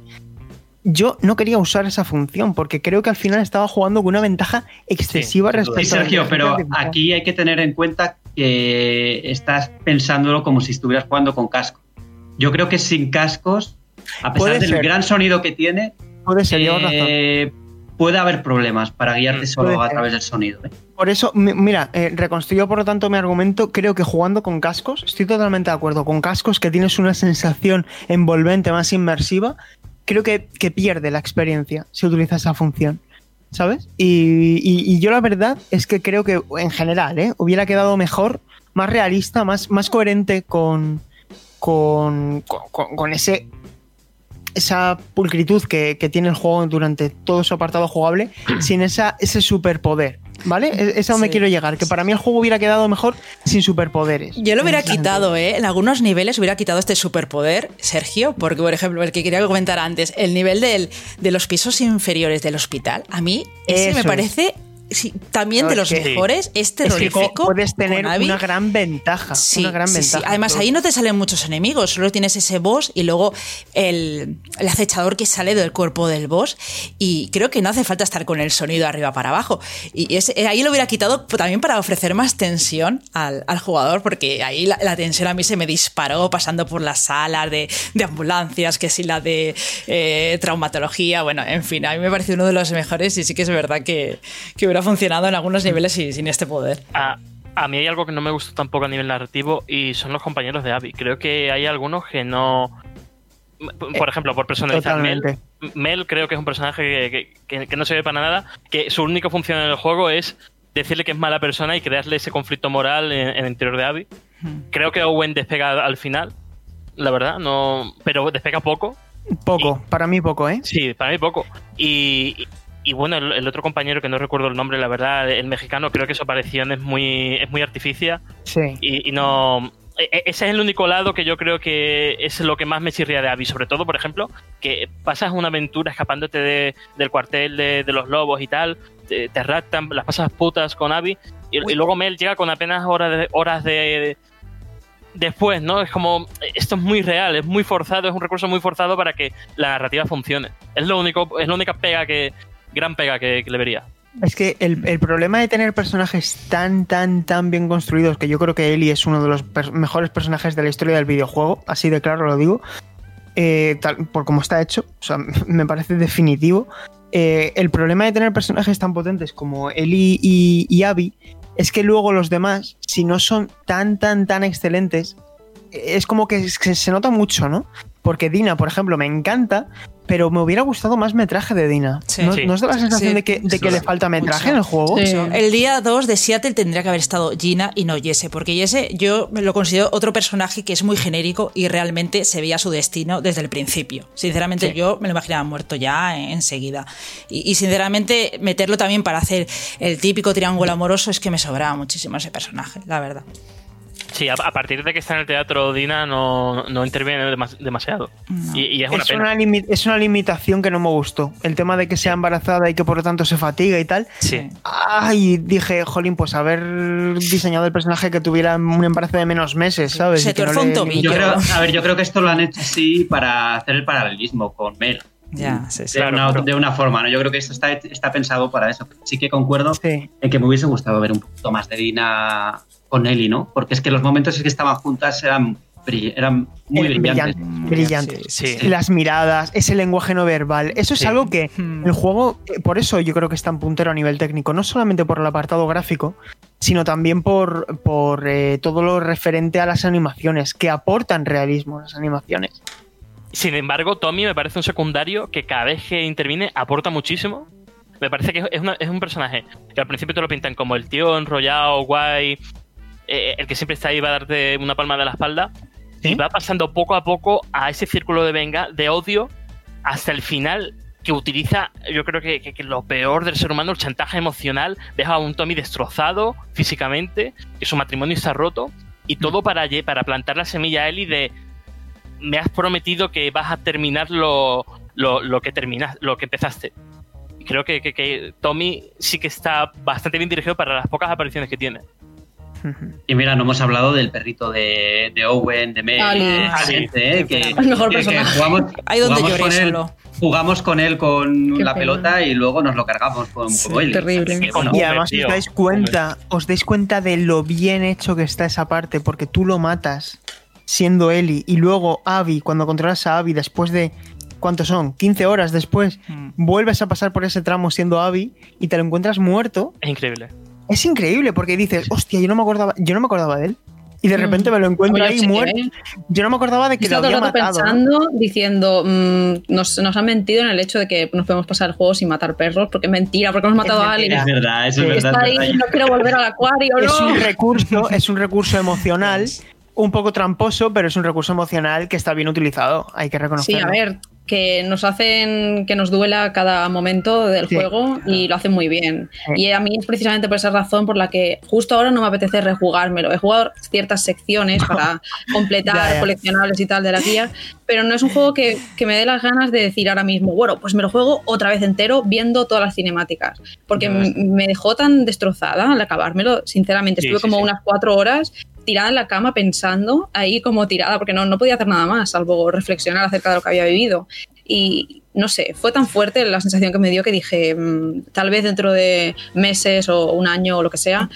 yo no quería usar esa función porque creo que al final estaba jugando con una ventaja excesiva respecto
sí, Sergio, pero aquí hay que tener en cuenta que estás pensándolo como si estuvieras jugando con casco. Yo creo que sin cascos, a pesar del gran sonido que tiene,
puede, ser, eh,
puede haber problemas para guiarte mm, solo a través del sonido. ¿eh?
Por eso, mira, eh, reconstruyo por lo tanto mi argumento. Creo que jugando con cascos, estoy totalmente de acuerdo. Con cascos que tienes una sensación envolvente más inmersiva, creo que, pierde la experiencia si utiliza esa función. ¿Sabes? Y, yo la verdad es que creo que en general ¿eh? hubiera quedado mejor, más realista, más, más coherente con, con, con, ese esa pulcritud que, que, tiene el juego durante todo su apartado jugable [clears throat] sin esa, ese superpoder. ¿Vale? Es a donde quiero llegar. Que para mí el juego hubiera quedado mejor sin superpoderes.
Yo lo hubiera quitado, ¿eh? En algunos niveles hubiera quitado este superpoder, Sergio, porque, por ejemplo, el que quería comentar antes, el nivel del, de los pisos inferiores del hospital, a mí ese me parece también de los mejores, es terrorífico.
puedes tener una gran ventaja. una gran ventaja
Además, ahí no te salen muchos enemigos, solo tienes ese boss y luego el, acechador que sale del cuerpo del boss. Y creo que no hace falta estar con el sonido arriba para abajo. Y eh, ahí lo hubiera quitado también para ofrecer más tensión al, jugador, porque ahí la, tensión a mí se me disparó pasando por las salas de, ambulancias, que si la de eh, traumatología. Bueno, en fin, a mí me parece uno de los mejores y sí que es verdad que, que hubiera funcionado en algunos niveles y sin este poder.
A, a, mí hay algo que no me gustó tampoco a nivel narrativo y son los compañeros de Abby. Creo que hay algunos que no. Por ejemplo, por personalizar Mel, Mel creo que es un personaje que, que, no se ve para nada, que su única función en el juego es decirle que es mala persona y crearle ese conflicto moral en, el interior de Abby. Creo que Owen despega al final, la verdad, no, pero despega poco.
Poco, para mí poco, ¿eh?
Sí, para mí poco. Y, y bueno, el, otro compañero que no recuerdo el nombre, la verdad, el mexicano, creo que su aparición es muy, es muy artificia.
Sí.
Y, no. E, e, ese es el único lado que yo creo que es lo que más me chirría de Abby. Sobre todo, por ejemplo, que pasas una aventura escapándote de, del cuartel de, los lobos y tal, te, te raptan, las pasas putas con Abby, y, luego Mel llega con apenas horas de, horas de, después, ¿no? Es como, esto es muy real, es muy forzado, es un recurso muy forzado para que la narrativa funcione. Es lo único, es la única pega que, gran pega que, le vería.
Es que el, el, problema de tener personajes tan, tan, tan bien construidos, que yo creo que Ellie es uno de los mejores personajes de la historia del videojuego, así de claro lo digo, eh, tal, por cómo está hecho, o sea, [laughs] me parece definitivo. Eh, el problema de tener personajes tan potentes como Ellie y, Abby es que luego los demás, si no son tan, tan, tan excelentes, es como que se, se nota mucho, ¿no? Porque Dina, por ejemplo, me encanta, pero me hubiera gustado más metraje de Dina.
Sí.
¿No,
Sí.
¿no os da la sensación
Sí.
de que, de que
Sí.
le falta metraje
Mucho.
en el juego?
Sí.
El día 2 de Seattle tendría que haber estado Gina y no Jesse, porque Jesse yo me lo considero otro personaje que es muy genérico y realmente se veía su destino desde el principio. Sinceramente,
Sí.
yo me lo imaginaba muerto ya enseguida. Y, y sinceramente, meterlo también para hacer el típico triángulo amoroso es que me sobraba muchísimo ese personaje, la verdad.
Sí, a, a partir de que está en el teatro Dina no, no interviene demas- demasiado. Y, y es una
Es
pena.
una, limi- es una limitación que no me gustó. El tema de que sea embarazada y que por lo tanto se fatiga y tal.
Sí.
Ay, dije, jolín, pues haber diseñado el personaje que tuviera un embarazo de menos meses, ¿sabes?
Se
que no
un tobillo.
Yo creo, a ver, yo creo que esto lo han hecho así para hacer el paralelismo con Mel.
Ya, sí, sí.
De,
Claro,
una, de una forma, ¿no? Yo creo que esto está, está pensado para eso. Sí que concuerdo
Sí.
en que me hubiese gustado ver un poquito más de Dina con Ellie, ¿no? Porque es que los momentos en que estaban juntas eran, brill- eran muy
Eh,
brillantes.
brillantes. brillantes.
Sí.
Las miradas, ese lenguaje no verbal. Eso es
Sí.
algo que
Hmm.
el juego, eh, por eso yo creo que está en puntero a nivel técnico, no solamente por el apartado gráfico, sino también por, por eh, todo lo referente a las animaciones, que aportan realismo a las animaciones.
Sin embargo, Tommy me parece un secundario que cada vez que interviene aporta muchísimo. Me parece que es, una- es un personaje que al principio te lo pintan como el tío enrollado, guay, eh, el que siempre está ahí va a darte una palma de la espalda.
¿Sí?
Y va pasando poco a poco a ese círculo de venga, de odio, hasta el final que utiliza, yo creo que, que- que lo peor del ser humano, el chantaje emocional, deja a un Tommy destrozado físicamente, que su matrimonio está roto, y todo para, para plantar la semilla a Ellie de me has prometido que vas a terminar lo, lo, lo que terminas, lo que empezaste. Y creo que, que- que Tommy sí que está bastante bien dirigido para las pocas apariciones que tiene.
Y mira, no hemos hablado del perrito de, de Owen, de Mel,
Ali.
de
Ali.
gente, ¿eh? Que.
El mejor
que- jugamos,
Ahí donde
jugamos con él,
solo.
jugamos con él con
Qué
la
pena.
pelota y luego nos lo cargamos con,
Sí,
terrible.
Que, bueno,
Y además
tío.
os dais cuenta, os dais cuenta de lo bien hecho que está esa parte, porque tú lo matas siendo Eli y luego Abby, cuando controlas a Abby después de ¿cuántos son? 15 horas después,
Mm.
vuelves a pasar por ese tramo siendo Abby y te lo encuentras muerto.
Es increíble.
Es increíble porque dices, hostia, yo no me acordaba, yo no me acordaba de él. Y de
Mm.
repente me lo encuentro
Oye,
ahí
sí,
muerto.
¿eh?
Yo no me acordaba de que lo había matado. ¿no?
pensando, diciendo, mm, nos, nos han mentido en el hecho de que nos podemos pasar el juego sin matar perros, porque es mentira, porque hemos matado a alguien.
Es verdad, eso
Sí.
es verdad.
Está
es
ahí,
verdad.
no quiero volver al acuario,
Es
no.
un recurso, es un recurso [laughs] emocional, un poco tramposo, pero es un recurso emocional que está bien utilizado. Hay que
Sí,
reconocerlo.
a ver, que nos hacen que nos duela cada momento del
Sí.
juego y lo hacen muy bien.
Sí.
Y a mí es precisamente por esa razón por la que justo ahora no me apetece rejugármelo. He jugado ciertas secciones para completar [laughs]
Ya, ya.
coleccionables y tal de la guía, pero no es un juego que, que me dé las ganas de decir ahora mismo, bueno, pues me lo juego otra vez entero viendo todas las cinemáticas, porque me dejó tan destrozada al acabármelo, sinceramente.
Sí,
Estuve como unas cuatro horas tirada en la cama pensando, ahí como tirada, porque no, no podía hacer nada más, salvo reflexionar acerca de lo que había vivido. Y no sé, fue tan fuerte la sensación que me dio que dije, mm, tal vez dentro de meses o un año o lo que sea,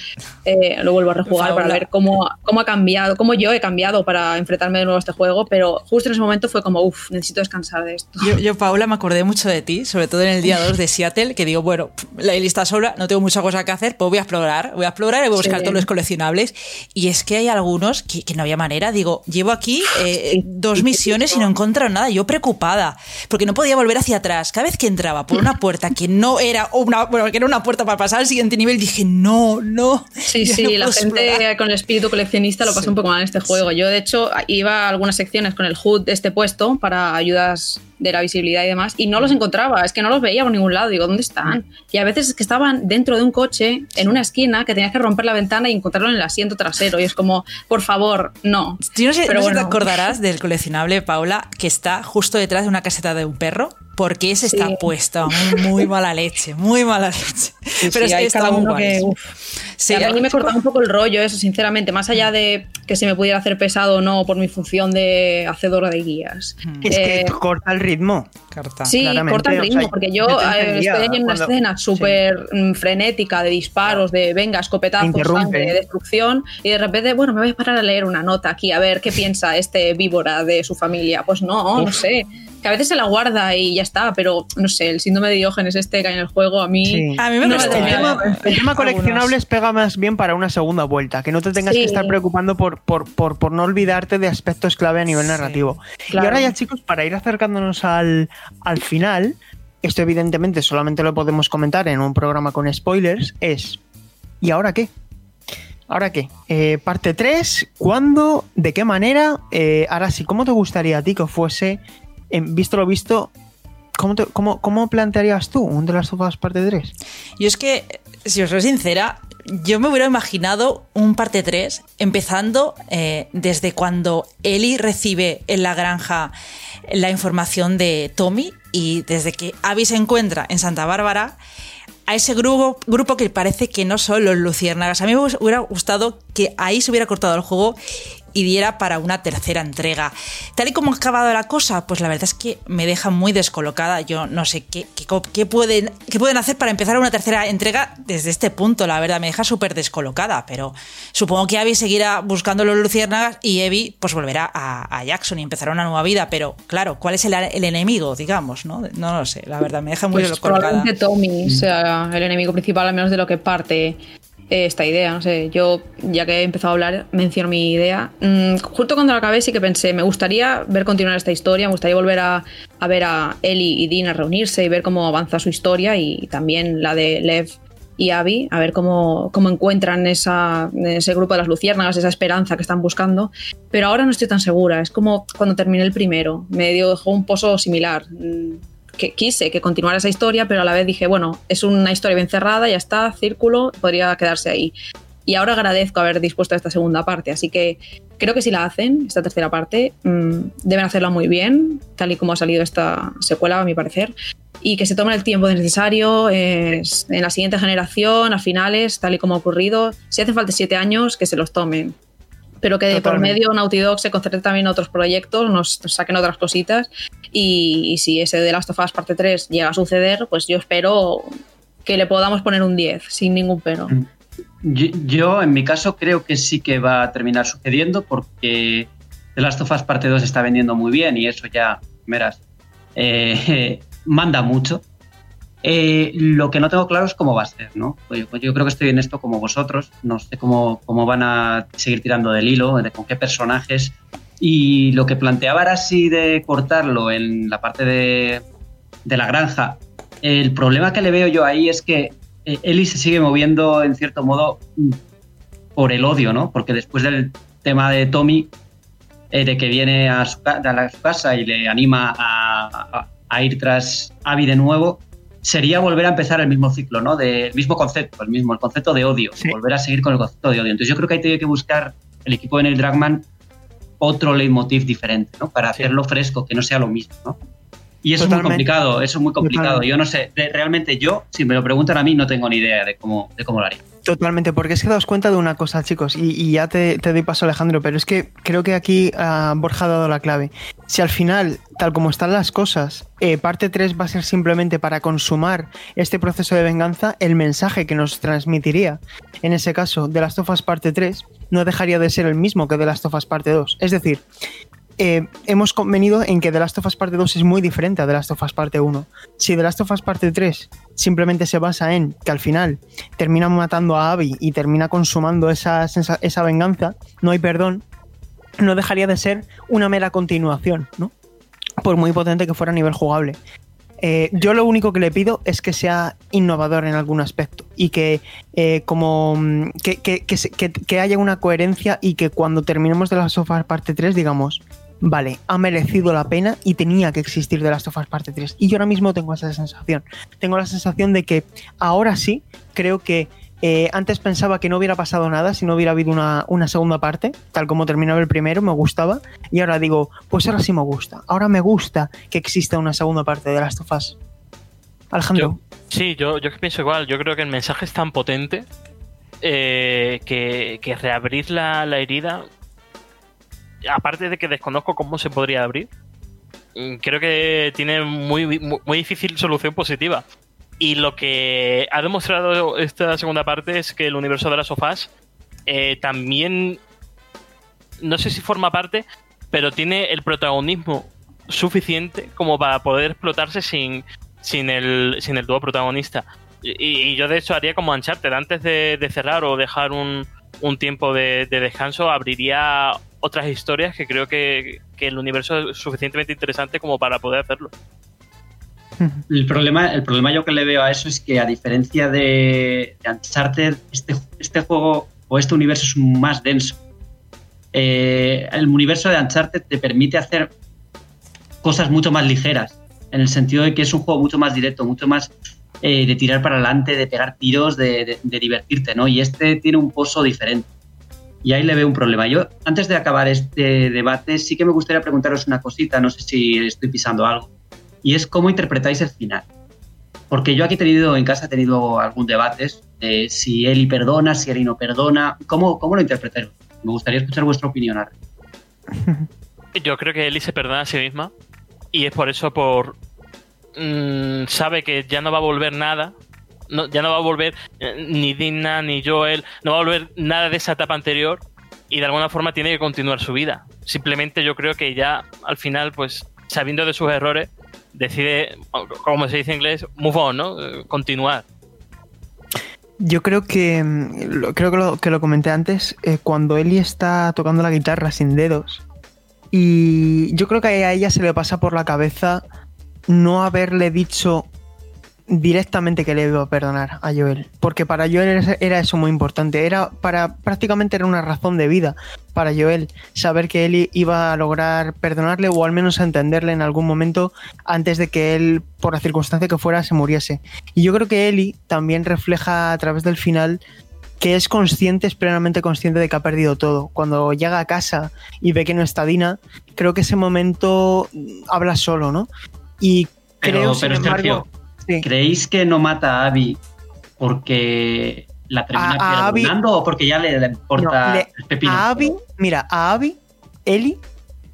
eh, lo vuelvo a rejugar para ver cómo, cómo ha cambiado, cómo yo he cambiado para enfrentarme de nuevo a este juego, pero justo en ese momento fue como, uff, necesito descansar de esto.
Yo, yo, Paula, me acordé mucho de ti, sobre todo en el día 2 de Seattle, que digo, bueno, la lista sola, no tengo mucha cosa que hacer, pues voy a explorar, voy a explorar y voy a buscar
Sí.
todos los coleccionables. Y es que hay algunos que, que no había manera. Digo, llevo aquí eh, dos misiones y no he encontrado nada. Yo preocupada, porque no podía volver hacia atrás. Cada vez que entraba por una puerta que no era una, bueno, que era una puerta para pasar al siguiente nivel, dije, no, no.
Sí, sí,
no
la gente
explorar".
con el espíritu coleccionista lo pasa
Sí.
un poco mal en este juego. Yo, de hecho, iba a algunas secciones con el HUD de este puesto para ayudas de la visibilidad y demás, y no los encontraba, es que no los veía por ningún lado. Digo, ¿dónde están? Y a veces es que estaban dentro de un coche, en una esquina, que tenías que romper la ventana y encontrarlo en el asiento trasero. Y es como, por favor, no.
Yo no sé,
Pero
no sé si te
bueno.
acordarás del coleccionable, Paula, que está justo detrás de una caseta de un perro. Porque ese está
Sí.
puesto muy, muy mala leche, muy mala leche. [laughs] Pero
sí,
es-
hay
está
uno que, uf.
Sí,
a mí me cortaba un poco el rollo eso, sinceramente, más allá de que se me pudiera hacer pesado o no por mi función de hacedora de guías.
Es que
Eh,
corta el ritmo.
carta.
Sí,
claramente,
corta el
o
ritmo,
sea,
porque yo eh, estoy en una
cuando-
escena
sí.
súper mm, frenética de disparos, de venga, escopetazos, sangre, destrucción, y de repente, bueno, me voy a parar a leer una nota aquí, a ver qué piensa este víbora de su familia. Pues no, no sé. Que a veces se la guarda y ya está, pero no sé, el síndrome de Diógenes este que hay en el juego a mí.
Sí.
A mí me
No,
gusta.
El tema, el tema
Algunos.
coleccionables pega más bien para una segunda vuelta, que no te tengas
Sí.
que estar preocupando por, por, por, por no olvidarte de aspectos clave a nivel
Sí.
narrativo.
Claro.
Y ahora ya chicos, para ir acercándonos al, al final, esto evidentemente solamente lo podemos comentar en un programa con spoilers, es ¿y ahora qué? ¿Ahora qué? Eh, parte 3, ¿cuándo? ¿De qué manera? Eh, ahora sí, ¿cómo te gustaría a ti que fuese, visto lo visto, ¿cómo, cómo, plantearías tú un de las sofás parte 3?
Yo es que, si os soy sincera, yo me hubiera imaginado un parte 3 empezando eh, desde cuando Ellie recibe en la granja la información de Tommy y desde que Abby se encuentra en Santa Bárbara a ese grupo, grupo que parece que no son los luciérnagas. A mí me hubiera gustado que ahí se hubiera cortado el juego y diera para una tercera entrega. Tal y como ha acabado la cosa, pues la verdad es que me deja muy descolocada. Yo no sé qué, qué, qué pueden, qué pueden hacer para empezar una tercera entrega desde este punto, la verdad, me deja súper descolocada, pero supongo que Abby seguirá buscando los luciérnagas y Evie pues volverá a, a Jackson y empezará una nueva vida, pero claro, ¿cuál es el, el enemigo, digamos? ¿no? no lo sé, la verdad, me deja muy
Pues
descolocada.
probablemente Tommy sea el enemigo principal, al menos de lo que parte esta idea. No sé, yo, ya que he empezado a hablar, menciono mi idea. Mm, justo cuando la acabé, sí que pensé, me gustaría ver continuar esta historia, me gustaría volver a, ver a Ellie y Dean a reunirse y ver cómo avanza su historia y también la de Lev y Abby, a ver cómo, cómo encuentran esa, ese grupo de las luciérnagas, esa esperanza que están buscando. Pero ahora no estoy tan segura. Es como cuando terminé el primero. Me dejó un pozo similar. Mm, que quise que continuara esa historia, pero a la vez dije, bueno, es una historia bien cerrada, ya está, círculo, podría quedarse ahí. Y ahora agradezco haber dispuesto a esta segunda parte, así que creo que si la hacen, esta tercera parte, mmm, deben hacerla muy bien, tal y como ha salido esta secuela, a mi parecer, y que se tomen el tiempo necesario eh, en la siguiente generación, a finales, tal y como ha ocurrido. Si hace falta siete años, que se los tomen pero que Totalmente. por medio Naughty Dog se concentre también en otros proyectos, nos saquen otras cositas y, y, si ese de Last of Us parte 3 llega a suceder, pues yo espero que le podamos poner un 10 sin ningún pero.
Yo, yo, en mi caso creo que sí que va a terminar sucediendo porque The Last of Us parte 2 está vendiendo muy bien y eso ya, verás, eh, [laughs] manda mucho. Eh, lo que no tengo claro es cómo va a ser, ¿no? Pues yo, yo, creo que estoy en esto como vosotros, no sé cómo, cómo van a seguir tirando del hilo, de con qué personajes. Y lo que planteaba era así de cortarlo en la parte de, de la granja. El problema que le veo yo ahí es que eh, Ellie se sigue moviendo en cierto modo por el odio, ¿no? Porque después del tema de Tommy, eh, de que viene a su, a su, casa y le anima a, a, a ir tras Abby de nuevo, sería volver a empezar el mismo ciclo, ¿no? Del mismo concepto, el mismo, el concepto de odio, sí. volver a seguir con el concepto de odio. Entonces yo creo que hay que buscar el equipo de Neil Dragman otro leitmotiv diferente, ¿no? Para sí. hacerlo fresco, que no sea lo mismo, ¿no? Y eso Totalmente. es muy complicado, eso es muy complicado. Totalmente. Yo no sé, de, realmente yo, si me lo preguntan a mí, no tengo ni idea de cómo, de cómo lo haría.
Totalmente, porque es que daos cuenta de una cosa, chicos, y, ya te, te, doy paso, Alejandro, pero es que creo que aquí uh, Borja ha dado la clave. Si al final, tal como están las cosas, eh, parte 3 va a ser simplemente para consumar este proceso de venganza, el mensaje que nos transmitiría, en ese caso, de las tofas parte 3, no dejaría de ser el mismo que de las tofas parte 2. Es decir, eh, hemos convenido en que The Last of Us Parte 2 es muy diferente a The Last of Us Parte 1. Si The Last of Us Parte 3 simplemente se basa en que al final termina matando a Abby y termina consumando esa, esa, venganza, no hay perdón, no dejaría de ser una mera continuación, ¿no? Por muy potente que fuera a nivel jugable. Eh, yo lo único que le pido es que sea innovador en algún aspecto y que eh, como que, que, que, que, haya una coherencia y que cuando terminemos de las sofás parte 3 digamos vale, ha merecido la pena y tenía que existir de las sofás parte 3 y yo ahora mismo tengo esa sensación tengo la sensación de que ahora sí creo que Eh, antes pensaba que no hubiera pasado nada si no hubiera habido una, una, segunda parte, tal como terminaba el primero, me gustaba. Y ahora digo, pues ahora sí me gusta. Ahora me gusta que exista una segunda parte de Last of Us. Alejandro.
Sí, yo, yo pienso igual. Yo creo que el mensaje es tan potente eh, que, que, reabrir la, la herida, aparte de que desconozco cómo se podría abrir, mm, creo que tiene muy, muy, difícil solución positiva. Y lo que ha demostrado esta segunda parte es que el universo de las sofás eh, también, no sé si forma parte, pero tiene el protagonismo suficiente como para poder explotarse sin, sin, el, sin el dúo protagonista. Y, yo de hecho haría como Uncharted, antes de, de cerrar o dejar un, un tiempo de, de, descanso, abriría otras historias que creo que, que el universo es suficientemente interesante como para poder hacerlo. [laughs]
El problema, el problema yo que le veo a eso es que a diferencia de, de Uncharted, este, este, juego o este universo es más denso. Eh, el universo de Uncharted te permite hacer cosas mucho más ligeras, en el sentido de que es un juego mucho más directo, mucho más eh, de tirar para adelante, de pegar tiros, de, de, de, divertirte, ¿no? Y este tiene un pozo diferente. Y ahí le veo un problema. Yo, antes de acabar este debate, sí que me gustaría preguntaros una cosita, no sé si estoy pisando algo y es cómo interpretáis el final. Porque yo aquí he tenido, en casa he tenido algún debate de si Eli perdona, si Eli no perdona. ¿Cómo, cómo lo interpretáis? Me gustaría escuchar vuestra opinión. [laughs]
Yo creo que Eli se perdona a sí misma y es por eso, por mmm, sabe que ya no va a volver nada, no, ya no va a volver eh, ni Dina ni Joel, no va a volver nada de esa etapa anterior y de alguna forma tiene que continuar su vida. Simplemente yo creo que ya al final, pues sabiendo de sus errores, decide, como se dice en inglés, move on, ¿no? Continuar.
Yo creo que, creo que lo, que lo comenté antes, eh, cuando Ellie está tocando la guitarra sin dedos, y yo creo que a ella se le pasa por la cabeza no haberle dicho directamente que le iba a perdonar a Joel. Porque para Joel era eso muy importante. Era para prácticamente era una razón de vida para Joel saber que él iba a lograr perdonarle o al menos a entenderle en algún momento antes de que él, por la circunstancia que fuera, se muriese. Y yo creo que Ellie también refleja a través del final que es consciente, es plenamente consciente de que ha perdido todo. Cuando llega a casa y ve que no está Dina, creo que ese momento habla solo, ¿no? Y creo,
pero, pero sin embargo, Sí. ¿Creéis que no mata a Abby porque la termina a, a perdonando Abby, o porque ya le, le importa
no, le, el pepino? A Abby, mira, a Abby, Ellie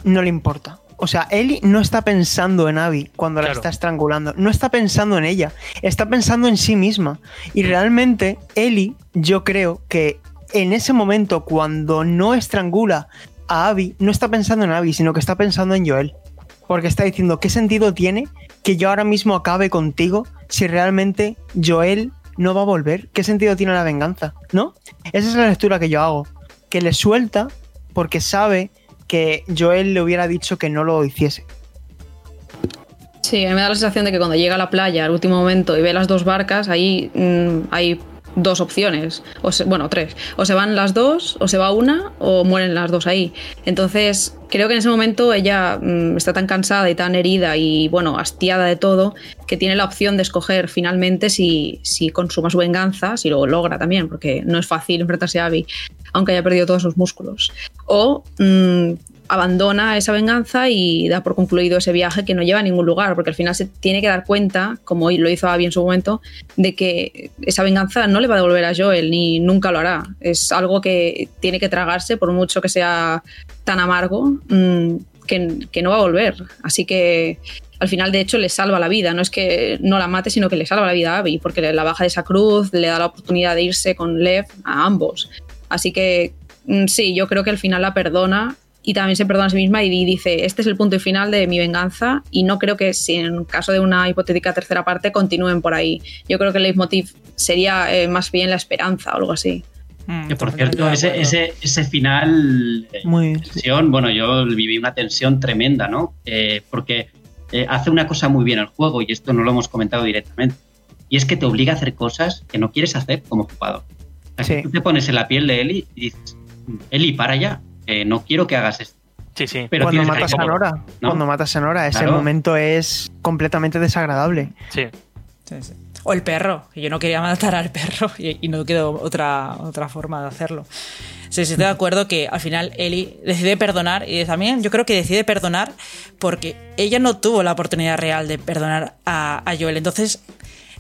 no le importa. O sea, Ellie no está pensando en Abby cuando claro. la está estrangulando. No está pensando en ella. Está pensando en sí misma. Y realmente, Ellie, yo creo que en ese momento, cuando no estrangula a Abby, no está pensando en Abby, sino que está pensando en Joel. Porque está diciendo, ¿qué sentido tiene que yo ahora mismo acabe contigo si realmente Joel no va a volver? ¿Qué sentido tiene la venganza? ¿No? Esa es la lectura que yo hago. Que le suelta porque sabe que Joel le hubiera dicho que no lo hiciese.
Sí, a mí me da la sensación de que cuando llega a la playa al último momento y ve las dos barcas, ahí mmm, hay dos opciones, o bueno, tres. O se van las dos, o se va una, o mueren las dos ahí. Entonces, creo que en ese momento ella mmm, está tan cansada y tan herida y, bueno, hastiada de todo, que tiene la opción de escoger finalmente si, si consuma su venganza, si lo logra también, porque no es fácil enfrentarse a Abby, aunque haya perdido todos sus músculos. O mmm, abandona esa venganza y da por concluido ese viaje que no lleva a ningún lugar, porque al final se tiene que dar cuenta, como lo hizo Abby en su momento, de que esa venganza no le va a devolver a Joel ni nunca lo hará. Es algo que tiene que tragarse, por mucho que sea tan amargo, mmm, que, que no va a volver. Así que al final, de hecho, le salva la vida. No es que no la mate, sino que le salva la vida a Abby, porque la baja de esa cruz, le da la oportunidad de irse con Lev a ambos. Así que mm, sí, yo creo que al final la perdona y también se perdona a sí misma y dice, este es el punto final de mi venganza y no creo que si en caso de una hipotética tercera parte continúen por ahí. Yo creo que el leitmotiv sería eh, más bien la esperanza o algo así.
Que por cierto, ese, ese, ese final
Muy
tensión, bueno, yo viví una tensión tremenda, ¿no? Eh, porque eh, hace una cosa muy bien el juego, y esto no lo hemos comentado directamente, y es que te obliga a hacer cosas que no quieres hacer como jugador. O sea, sí. Tú te pones en la piel de Eli y dices, Eli, para ya, eh, no quiero que hagas esto.
Sí, sí.
Pero cuando matas a Nora, ¿no? cuando matas a Nora, ese claro. momento es completamente desagradable.
Sí.
Sí, sí. O el perro, que yo no quería matar al perro [laughs] y, y no quedó otra, otra forma de hacerlo. Sí, sí, estoy de acuerdo que al final Ellie decide perdonar y también yo creo que decide perdonar porque ella no tuvo la oportunidad real de perdonar a, a Joel. Entonces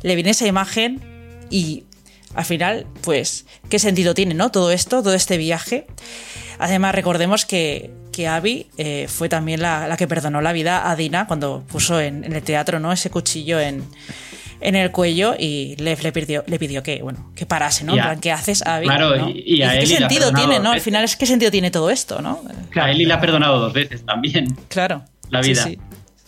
le viene esa imagen y al final, pues, ¿qué sentido tiene, no? Todo esto, todo este viaje. Además, recordemos que, que Abby eh, fue también la, la, que perdonó la vida a Dina cuando puso en, en el teatro, ¿no? Ese cuchillo en, en el cuello y Lev le pidió, le pidió que, bueno, que parase, ¿no?
A,
¿Qué haces, Abby?
Claro,
¿no?
y, y, a
¿Qué
Ellie
sentido tiene, no? Al final es qué sentido tiene todo esto, ¿no?
A Ellie le ha perdonado dos veces también.
Claro.
La vida.
Sí, sí.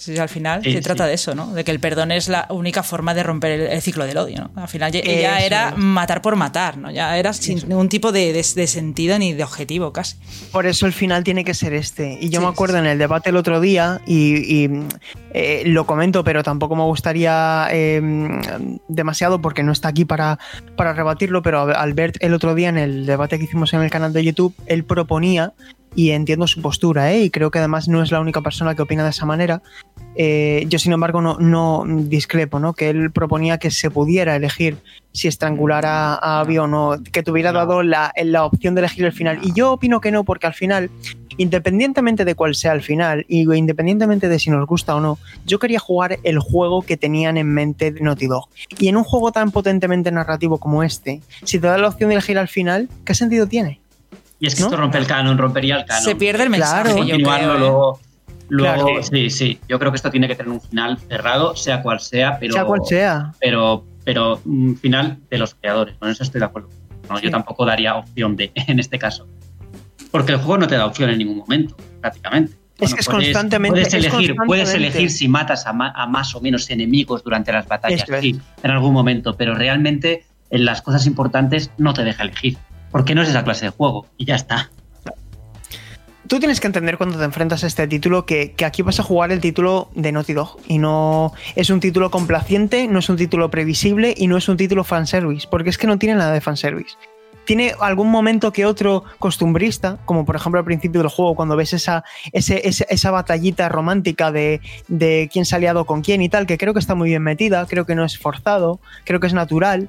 Sí, al final se trata
sí.
de eso, ¿no? De que el perdón es la única forma de romper el, el ciclo del odio, ¿no? Al final ya-
Eso
era matar por matar, ¿no? Ya era sin ningún tipo de, de- de sentido ni de objetivo casi.
Por eso el final tiene que ser este. Y yo
Sí,
me acuerdo en el debate el otro día, y, y, eh, lo comento, pero tampoco me gustaría eh, demasiado porque no está aquí para, para rebatirlo, pero Albert el otro día en el debate que hicimos en el canal de YouTube, él proponía, y entiendo su postura, ¿eh? y creo que además no es la única persona que opina de esa manera, eh, yo, sin embargo, no, no discrepo, ¿no? Que él proponía que se pudiera elegir si estrangular a, a Abby o no, que tuviera
No.
dado la, la opción de elegir el final. Y yo opino que no, porque al final, independientemente de cuál sea el final, y independientemente de si nos gusta o no, yo quería jugar el juego que tenían en mente Naughty Dog. Y en un juego tan potentemente narrativo como este, si te da la opción de elegir al final, ¿qué sentido tiene?
Y es que
¿No?
esto rompe el canon, rompería el canon.
Se pierde el mensaje,
Claro.
continuarlo
creo. ¿eh?
luego. Luego,
Claro.
sí, sí. Yo creo que esto tiene que tener un final cerrado, sea cual sea, pero.
sea cual sea.
Pero, pero un final de los creadores. Con eso estoy de acuerdo. No,
Sí.
Yo tampoco daría opción de [laughs] en este caso. Porque el juego no te da opción en ningún momento, prácticamente.
Es que es constantemente-
Puedes
es
elegir, puedes elegir si matas a, ma- a más o menos enemigos durante las batallas,
es.
sí, en algún momento, pero realmente en las cosas importantes no te deja elegir. Porque no es esa clase de juego y ya está.
Tú tienes que entender cuando te enfrentas a este título que, que aquí vas a jugar el título de Naughty Dog y no es un título complaciente, no es un título previsible y no es un título fanservice, porque es que no tiene nada de fanservice. Tiene algún momento que otro costumbrista, como por ejemplo al principio del juego, cuando ves esa, ese- esa batallita romántica de, de quién se ha aliado con quién y tal, que creo que está muy bien metida, creo que no es forzado, creo que es natural,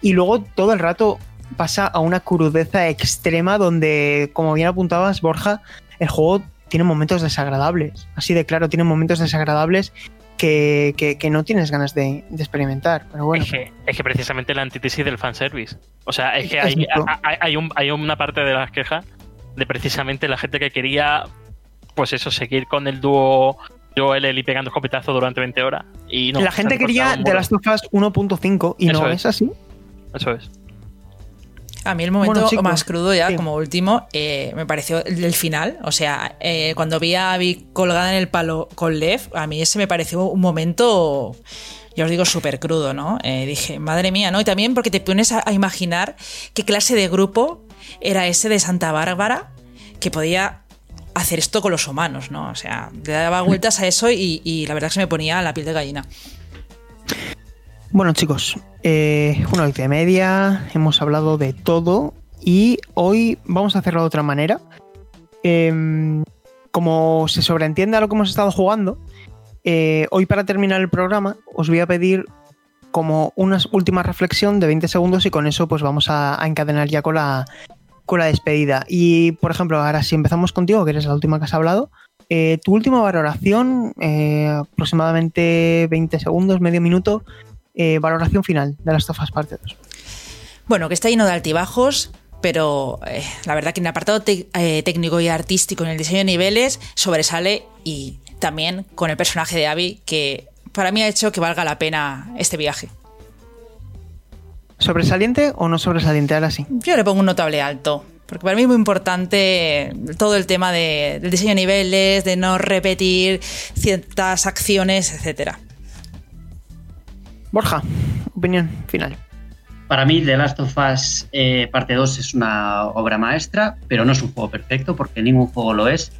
y luego todo el rato pasa a una crudeza extrema donde, como bien apuntabas, Borja, el juego tiene momentos desagradables. Así de claro, tiene momentos desagradables que, que- que no tienes ganas de, de experimentar. Pero bueno,
Es, que, es que precisamente la antítesis del fanservice. O sea, es que hay, hay, hay un- hay una parte de las quejas de precisamente la gente que quería, pues eso, seguir con el dúo Joel Eli pegando escopetazo durante 20 horas. Y no,
la gente quería. Last of Us 1.5 y
Eso
no
es.
es así.
Eso es.
A mí el momento
Bueno,
más crudo ya,
sí.
como último, eh, me pareció el final. O sea, eh, cuando vi a Abby colgada en el palo con Lev, a mí ese me pareció un momento, ya os digo, súper crudo, ¿no? Eh, dije, madre mía, ¿no? Y también porque te pones a, a imaginar qué clase de grupo era ese de Santa Bárbara que podía hacer esto con los humanos, ¿no? O sea, le daba vueltas a eso y, y la verdad que se me ponía la piel de gallina.
Bueno, chicos, eh, una hora y media, hemos hablado de todo y hoy vamos a hacerlo de otra manera. Em, como se sobreentiende a lo que hemos estado jugando, eh, hoy para terminar el programa os voy a pedir como una última reflexión de 20 segundos y con eso pues vamos a, encadenar ya con la, con la despedida. Y por ejemplo, ahora si empezamos contigo, que eres la última que has hablado, eh, tu última valoración, aproximadamente 20 segundos, medio minuto, eh, valoración final de las tofas parte 2.
Bueno, que está lleno de altibajos, pero eh, la verdad que en el apartado eh, técnico y artístico, en el diseño de niveles, sobresale y también con el personaje de Abby, que para mí ha hecho que valga la pena este viaje.
¿Sobresaliente o no sobresaliente? Ahora sí.
Yo le pongo un notable alto. Porque para mí es muy importante todo el tema de- del diseño de niveles, de no repetir ciertas acciones, etcétera.
Borja, opinión final.
Para mí, The Last of Us eh, parte 2 es una obra maestra, pero no es un juego perfecto porque ningún juego lo es.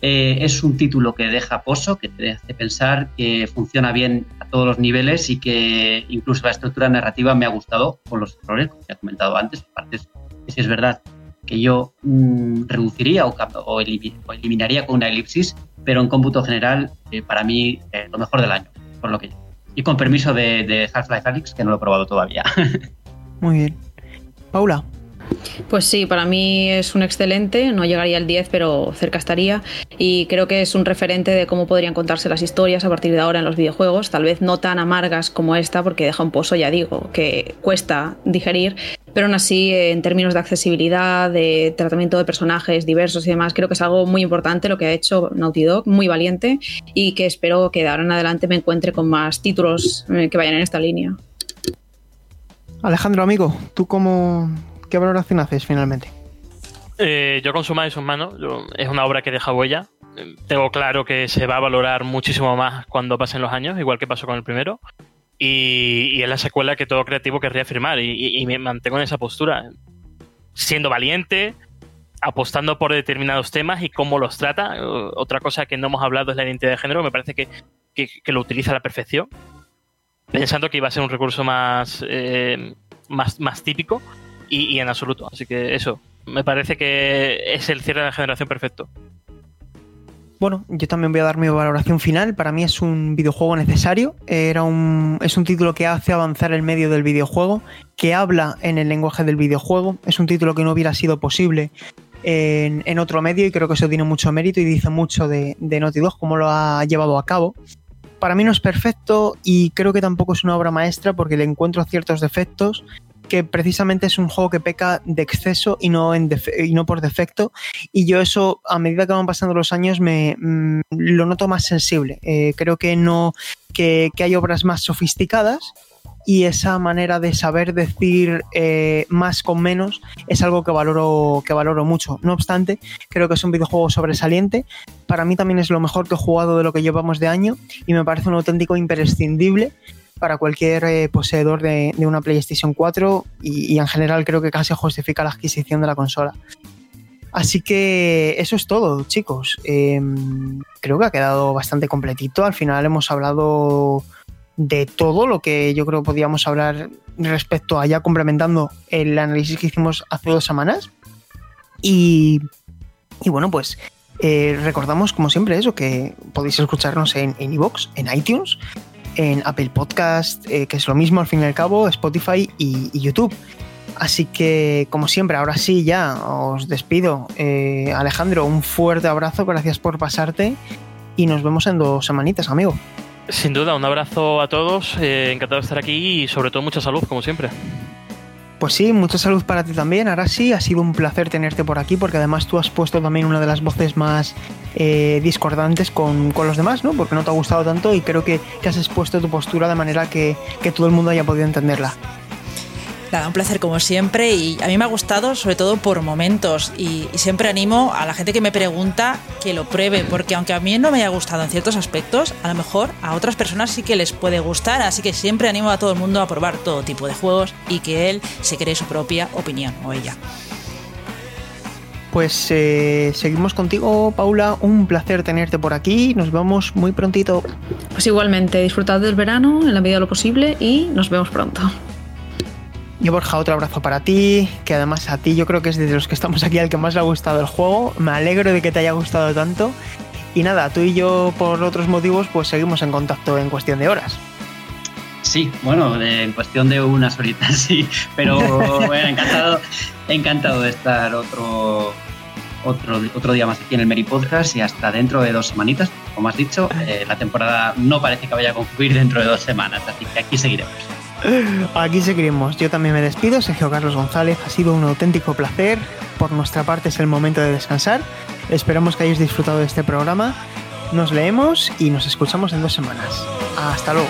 Eh, es un título que deja pozo, que te hace pensar que funciona bien a todos los niveles y que incluso la estructura narrativa me ha gustado con los errores, como ya he comentado antes, que sí es verdad que yo mm, reduciría o, eliminaría con una elipsis, pero en cómputo general, eh, para mí, lo mejor del año, por lo que Y con permiso de, Half-Life Alyx, que no lo he probado todavía. [laughs]
Muy bien. Paula.
Pues sí, para mí es un excelente, no llegaría al 10, pero cerca estaría. Y creo que es un referente de cómo podrían contarse las historias a partir de ahora en los videojuegos, tal vez no tan amargas como esta, porque deja un pozo, ya digo, que cuesta digerir, pero aún así, en términos de accesibilidad, de tratamiento de personajes diversos y demás, creo que es algo muy importante lo que ha hecho Naughty Dog, muy valiente, y que espero que de ahora en adelante me encuentre con más títulos eh, que vayan en esta línea.
Alejandro, amigo, ¿tú cómo, qué valoración haces finalmente?
Eh, yo con su mano y sus manos, es una obra que deja huella. Tengo claro que se va a valorar muchísimo más cuando pasen los años, igual que pasó con el primero. Y, es la secuela que todo creativo querría firmar. Y, me mantengo en esa postura. Siendo valiente, apostando por determinados temas y cómo los trata. Otra cosa que no hemos hablado es la identidad de género. Me parece que, que- que lo utiliza a la perfección. Pensando que iba a ser un recurso más, eh, más, más típico y, en absoluto. Así que eso, me parece que es el cierre de la generación perfecto.
Bueno, yo también voy a dar mi valoración final. Para mí es un videojuego necesario. Era un, es un título que hace avanzar el medio del videojuego, que habla en el lenguaje del videojuego. Es un título que no hubiera sido posible en, en otro medio y creo que eso tiene mucho mérito y dice mucho de, de Naughty Dog, cómo lo ha llevado a cabo. Para mí no es perfecto y creo que tampoco es una obra maestra porque le encuentro ciertos defectos que precisamente es un juego que peca de exceso y no, por defecto y yo eso, a medida que van pasando los años, me mm, lo noto más sensible. Eh, creo que no, que hay obras más sofisticadas y esa manera de saber decir eh, más con menos es algo que valoro, que valoro mucho. No obstante, creo que es un videojuego sobresaliente. Para mí también es lo mejor que he jugado de lo que llevamos de año y me parece un auténtico imprescindible para cualquier eh, poseedor de, una PlayStation 4 y, en general creo que casi justifica la adquisición de la consola. Así que eso es todo, chicos. Eh, creo que ha quedado bastante completito. Al final hemos hablado de todo lo que yo creo podíamos hablar respecto a ya complementando el análisis que hicimos hace dos semanas. Y, y bueno, pues eh, recordamos como siempre eso, que podéis escucharnos en en iVoox, en iTunes, en Apple Podcast, eh, que es lo mismo al fin y al cabo, Spotify y, YouTube. Así que, como siempre, ahora sí ya os despido. Eh, Alejandro, un fuerte abrazo, gracias por pasarte y nos vemos en dos semanitas, amigo.
Sin duda, un abrazo a todos, eh, encantado de estar aquí y sobre todo mucha salud, como siempre.
Pues sí, mucha salud para ti también. Ahora sí, ha sido un placer tenerte por aquí porque además tú has puesto también una de las voces más eh, discordantes con, con los demás, ¿no? Porque no te ha gustado tanto y creo que, has expuesto tu postura de manera que, que todo el mundo haya podido entenderla.
Nada, un placer como siempre y a mí me ha gustado sobre todo por momentos y, y siempre animo a la gente que me pregunta que lo pruebe porque aunque a mí no me haya gustado en ciertos aspectos, a lo mejor a otras personas sí que les puede gustar, así que siempre animo a todo el mundo a probar todo tipo de juegos y que él se cree su propia opinión o ella.
Pues eh, seguimos contigo, Paula. Un placer tenerte por aquí. Nos vemos muy prontito.
Pues igualmente, disfrutad del verano en la medida de lo posible y nos vemos pronto.
Y Borja, otro abrazo para ti, que además a ti yo creo que es de los que estamos aquí al que más le ha gustado el juego. Me alegro de que te haya gustado tanto. Y nada, tú y yo por otros motivos pues seguimos en contacto en cuestión de horas.
Sí, bueno, en cuestión de unas horitas, [laughs] sí. Pero bueno, encantado, encantado de estar otro, otro, otro día más aquí en el Meri Podcast y hasta dentro de dos semanitas. Como has dicho, eh, la temporada no parece que vaya a concluir dentro de dos semanas, así que aquí seguiremos.
Aquí seguiremos. Yo también me despido, Sergio Carlos González. Ha sido un auténtico placer. Por nuestra parte es el momento de descansar. Esperamos que hayáis disfrutado de este programa. Nos leemos y nos escuchamos en dos semanas. Hasta luego.